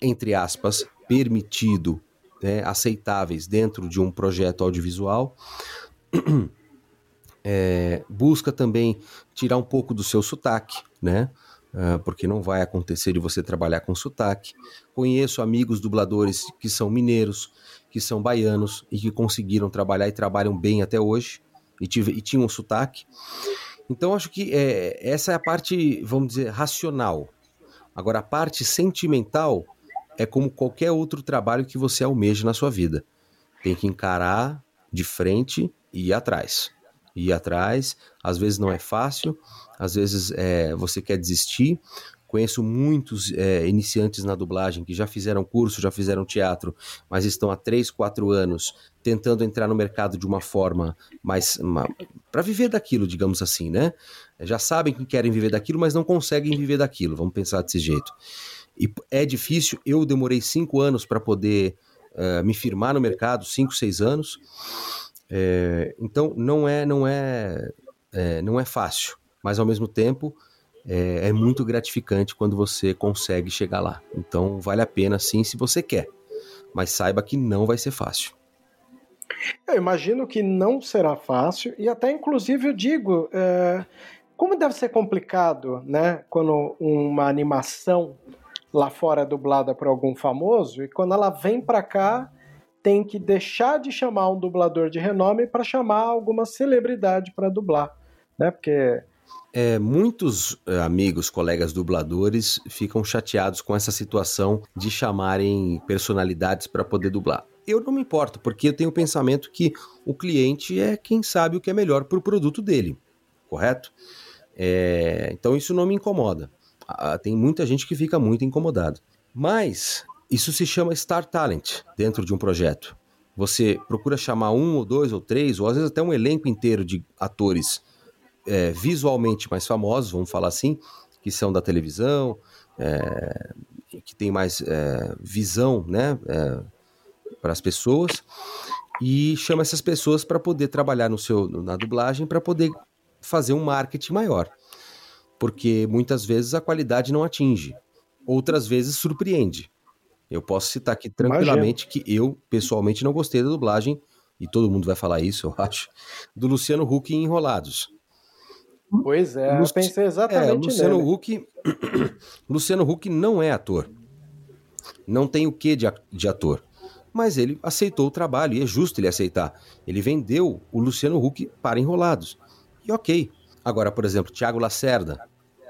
entre aspas, permitido, né, aceitáveis dentro de um projeto audiovisual. <clears throat> É, busca também tirar um pouco do seu sotaque, né? uh, porque não vai acontecer de você trabalhar com sotaque. Conheço amigos dubladores que são mineiros, que são baianos e que conseguiram trabalhar e trabalham bem até hoje e, tive, e tinham um sotaque. Então acho que é, essa é a parte, vamos dizer, racional. Agora a parte sentimental é como qualquer outro trabalho que você almeja na sua vida. Tem que encarar de frente e ir atrás. Ir atrás, às vezes não é fácil, às vezes é, você quer desistir. Conheço muitos é, iniciantes na dublagem que já fizeram curso, já fizeram teatro, mas estão há 3, 4 anos tentando entrar no mercado de uma forma mais. para viver daquilo, digamos assim, né? Já sabem que querem viver daquilo, mas não conseguem viver daquilo, vamos pensar desse jeito. E é difícil, eu demorei cinco anos para poder uh, me firmar no mercado, cinco, seis anos. É, então não é, não é, é, não é fácil, mas ao mesmo tempo é, é, muito gratificante quando você consegue chegar lá. Então vale a pena sim se você quer, mas saiba que não vai ser fácil. Eu imagino que não será fácil, e até inclusive eu digo, é, como deve ser complicado, né, quando uma animação lá fora é dublada por algum famoso, e quando ela vem para cá, tem que deixar de chamar um dublador de renome para chamar alguma celebridade para dublar, né, porque... É, muitos é, amigos, colegas dubladores ficam chateados com essa situação de chamarem personalidades para poder dublar eu não me importo, porque eu tenho o pensamento que o cliente é quem sabe o que é melhor para o produto dele, correto? É, então isso não me incomoda. Ah, tem muita gente que fica muito incomodado. Mas isso se chama Star Talent dentro de um projeto. Você procura chamar um ou dois ou três, ou às vezes até um elenco inteiro de atores é, visualmente mais famosos, vamos falar assim, que são da televisão, é, que tem mais é, visão, né? É, para as pessoas e chama essas pessoas para poder trabalhar no seu na dublagem para poder fazer um marketing maior. Porque muitas vezes a qualidade não atinge, outras vezes surpreende. Eu posso citar aqui tranquilamente Imagina. que eu pessoalmente não gostei da dublagem e todo mundo vai falar isso, <laughs> eu acho, do Luciano Huck em Enrolados. Pois é, Lu... eu pensei exatamente é, Luciano nele. Huck, <clears throat> Luciano Huck não é ator. Não tem o que de, de ator mas ele aceitou o trabalho e é justo ele aceitar. Ele vendeu o Luciano Huck para Enrolados. E ok. Agora, por exemplo, Tiago Lacerda,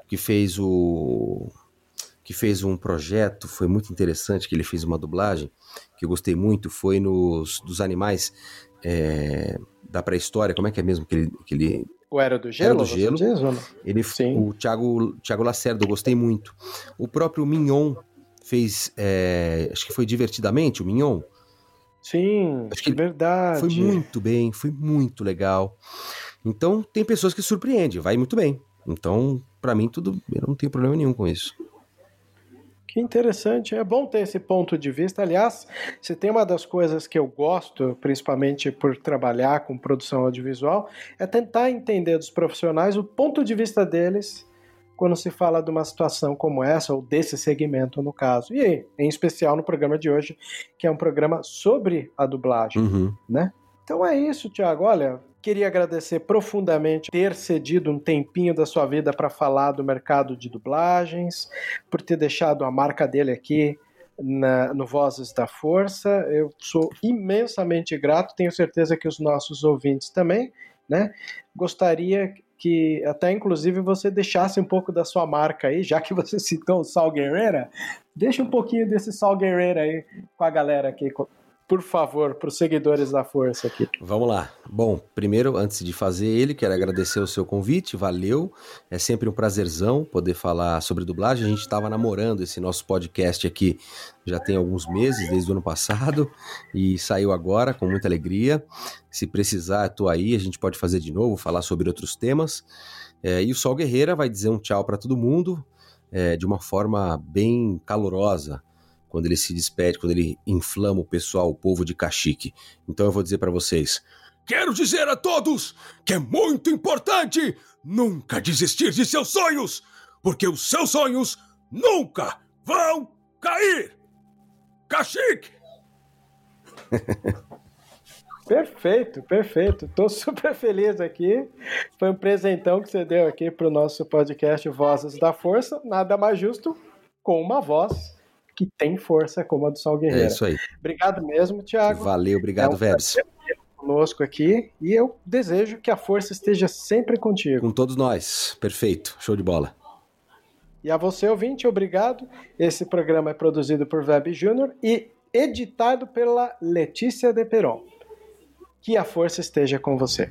que fez o que fez um projeto, foi muito interessante que ele fez uma dublagem que eu gostei muito, foi nos dos animais é, da pré-história, como é que é mesmo que ele, que ele o Era do Gelo? Era do Gelo. Ele, Sim. O Thiago, Thiago Lacerda, eu gostei muito. O próprio Mignon fez, é, acho que foi divertidamente, o Mignon, Sim, Acho que verdade. Foi muito bem, foi muito legal. Então, tem pessoas que surpreendem, vai muito bem. Então, para mim, tudo, eu não tenho problema nenhum com isso. Que interessante, é bom ter esse ponto de vista. Aliás, se tem uma das coisas que eu gosto, principalmente por trabalhar com produção audiovisual, é tentar entender dos profissionais o ponto de vista deles quando se fala de uma situação como essa, ou desse segmento no caso. E em especial no programa de hoje, que é um programa sobre a dublagem, uhum. né? Então é isso, Tiago. Olha, queria agradecer profundamente ter cedido um tempinho da sua vida para falar do mercado de dublagens, por ter deixado a marca dele aqui na, no Vozes da Força. Eu sou imensamente grato, tenho certeza que os nossos ouvintes também, né? Gostaria que até inclusive você deixasse um pouco da sua marca aí, já que você <laughs> citou o Sal Guerreira, deixa um pouquinho desse Sal Guerreira aí com a galera aqui, por favor, para os seguidores da Força aqui. Vamos lá. Bom, primeiro, antes de fazer ele, quero agradecer o seu convite, valeu. É sempre um prazerzão poder falar sobre dublagem. A gente estava namorando esse nosso podcast aqui já tem alguns meses, desde o ano passado, e saiu agora com muita alegria. Se precisar, estou aí, a gente pode fazer de novo, falar sobre outros temas. É, e o Sol Guerreira vai dizer um tchau para todo mundo é, de uma forma bem calorosa quando ele se despede, quando ele inflama o pessoal, o povo de Caxique. Então eu vou dizer para vocês: Quero dizer a todos que é muito importante nunca desistir de seus sonhos, porque os seus sonhos nunca vão cair. Caxique! <laughs> Perfeito, perfeito. Estou super feliz aqui. Foi um presentão que você deu aqui para o nosso podcast Vozes da Força. Nada mais justo com uma voz que tem força como a do Sol Guerreiro. É isso aí. Obrigado mesmo, Thiago. Valeu, obrigado, É um Vebs. Conosco aqui e eu desejo que a força esteja sempre contigo. Com todos nós. Perfeito. Show de bola. E a você, ouvinte, obrigado. Esse programa é produzido por Web Júnior e editado pela Letícia De Peron. Que a força esteja com você.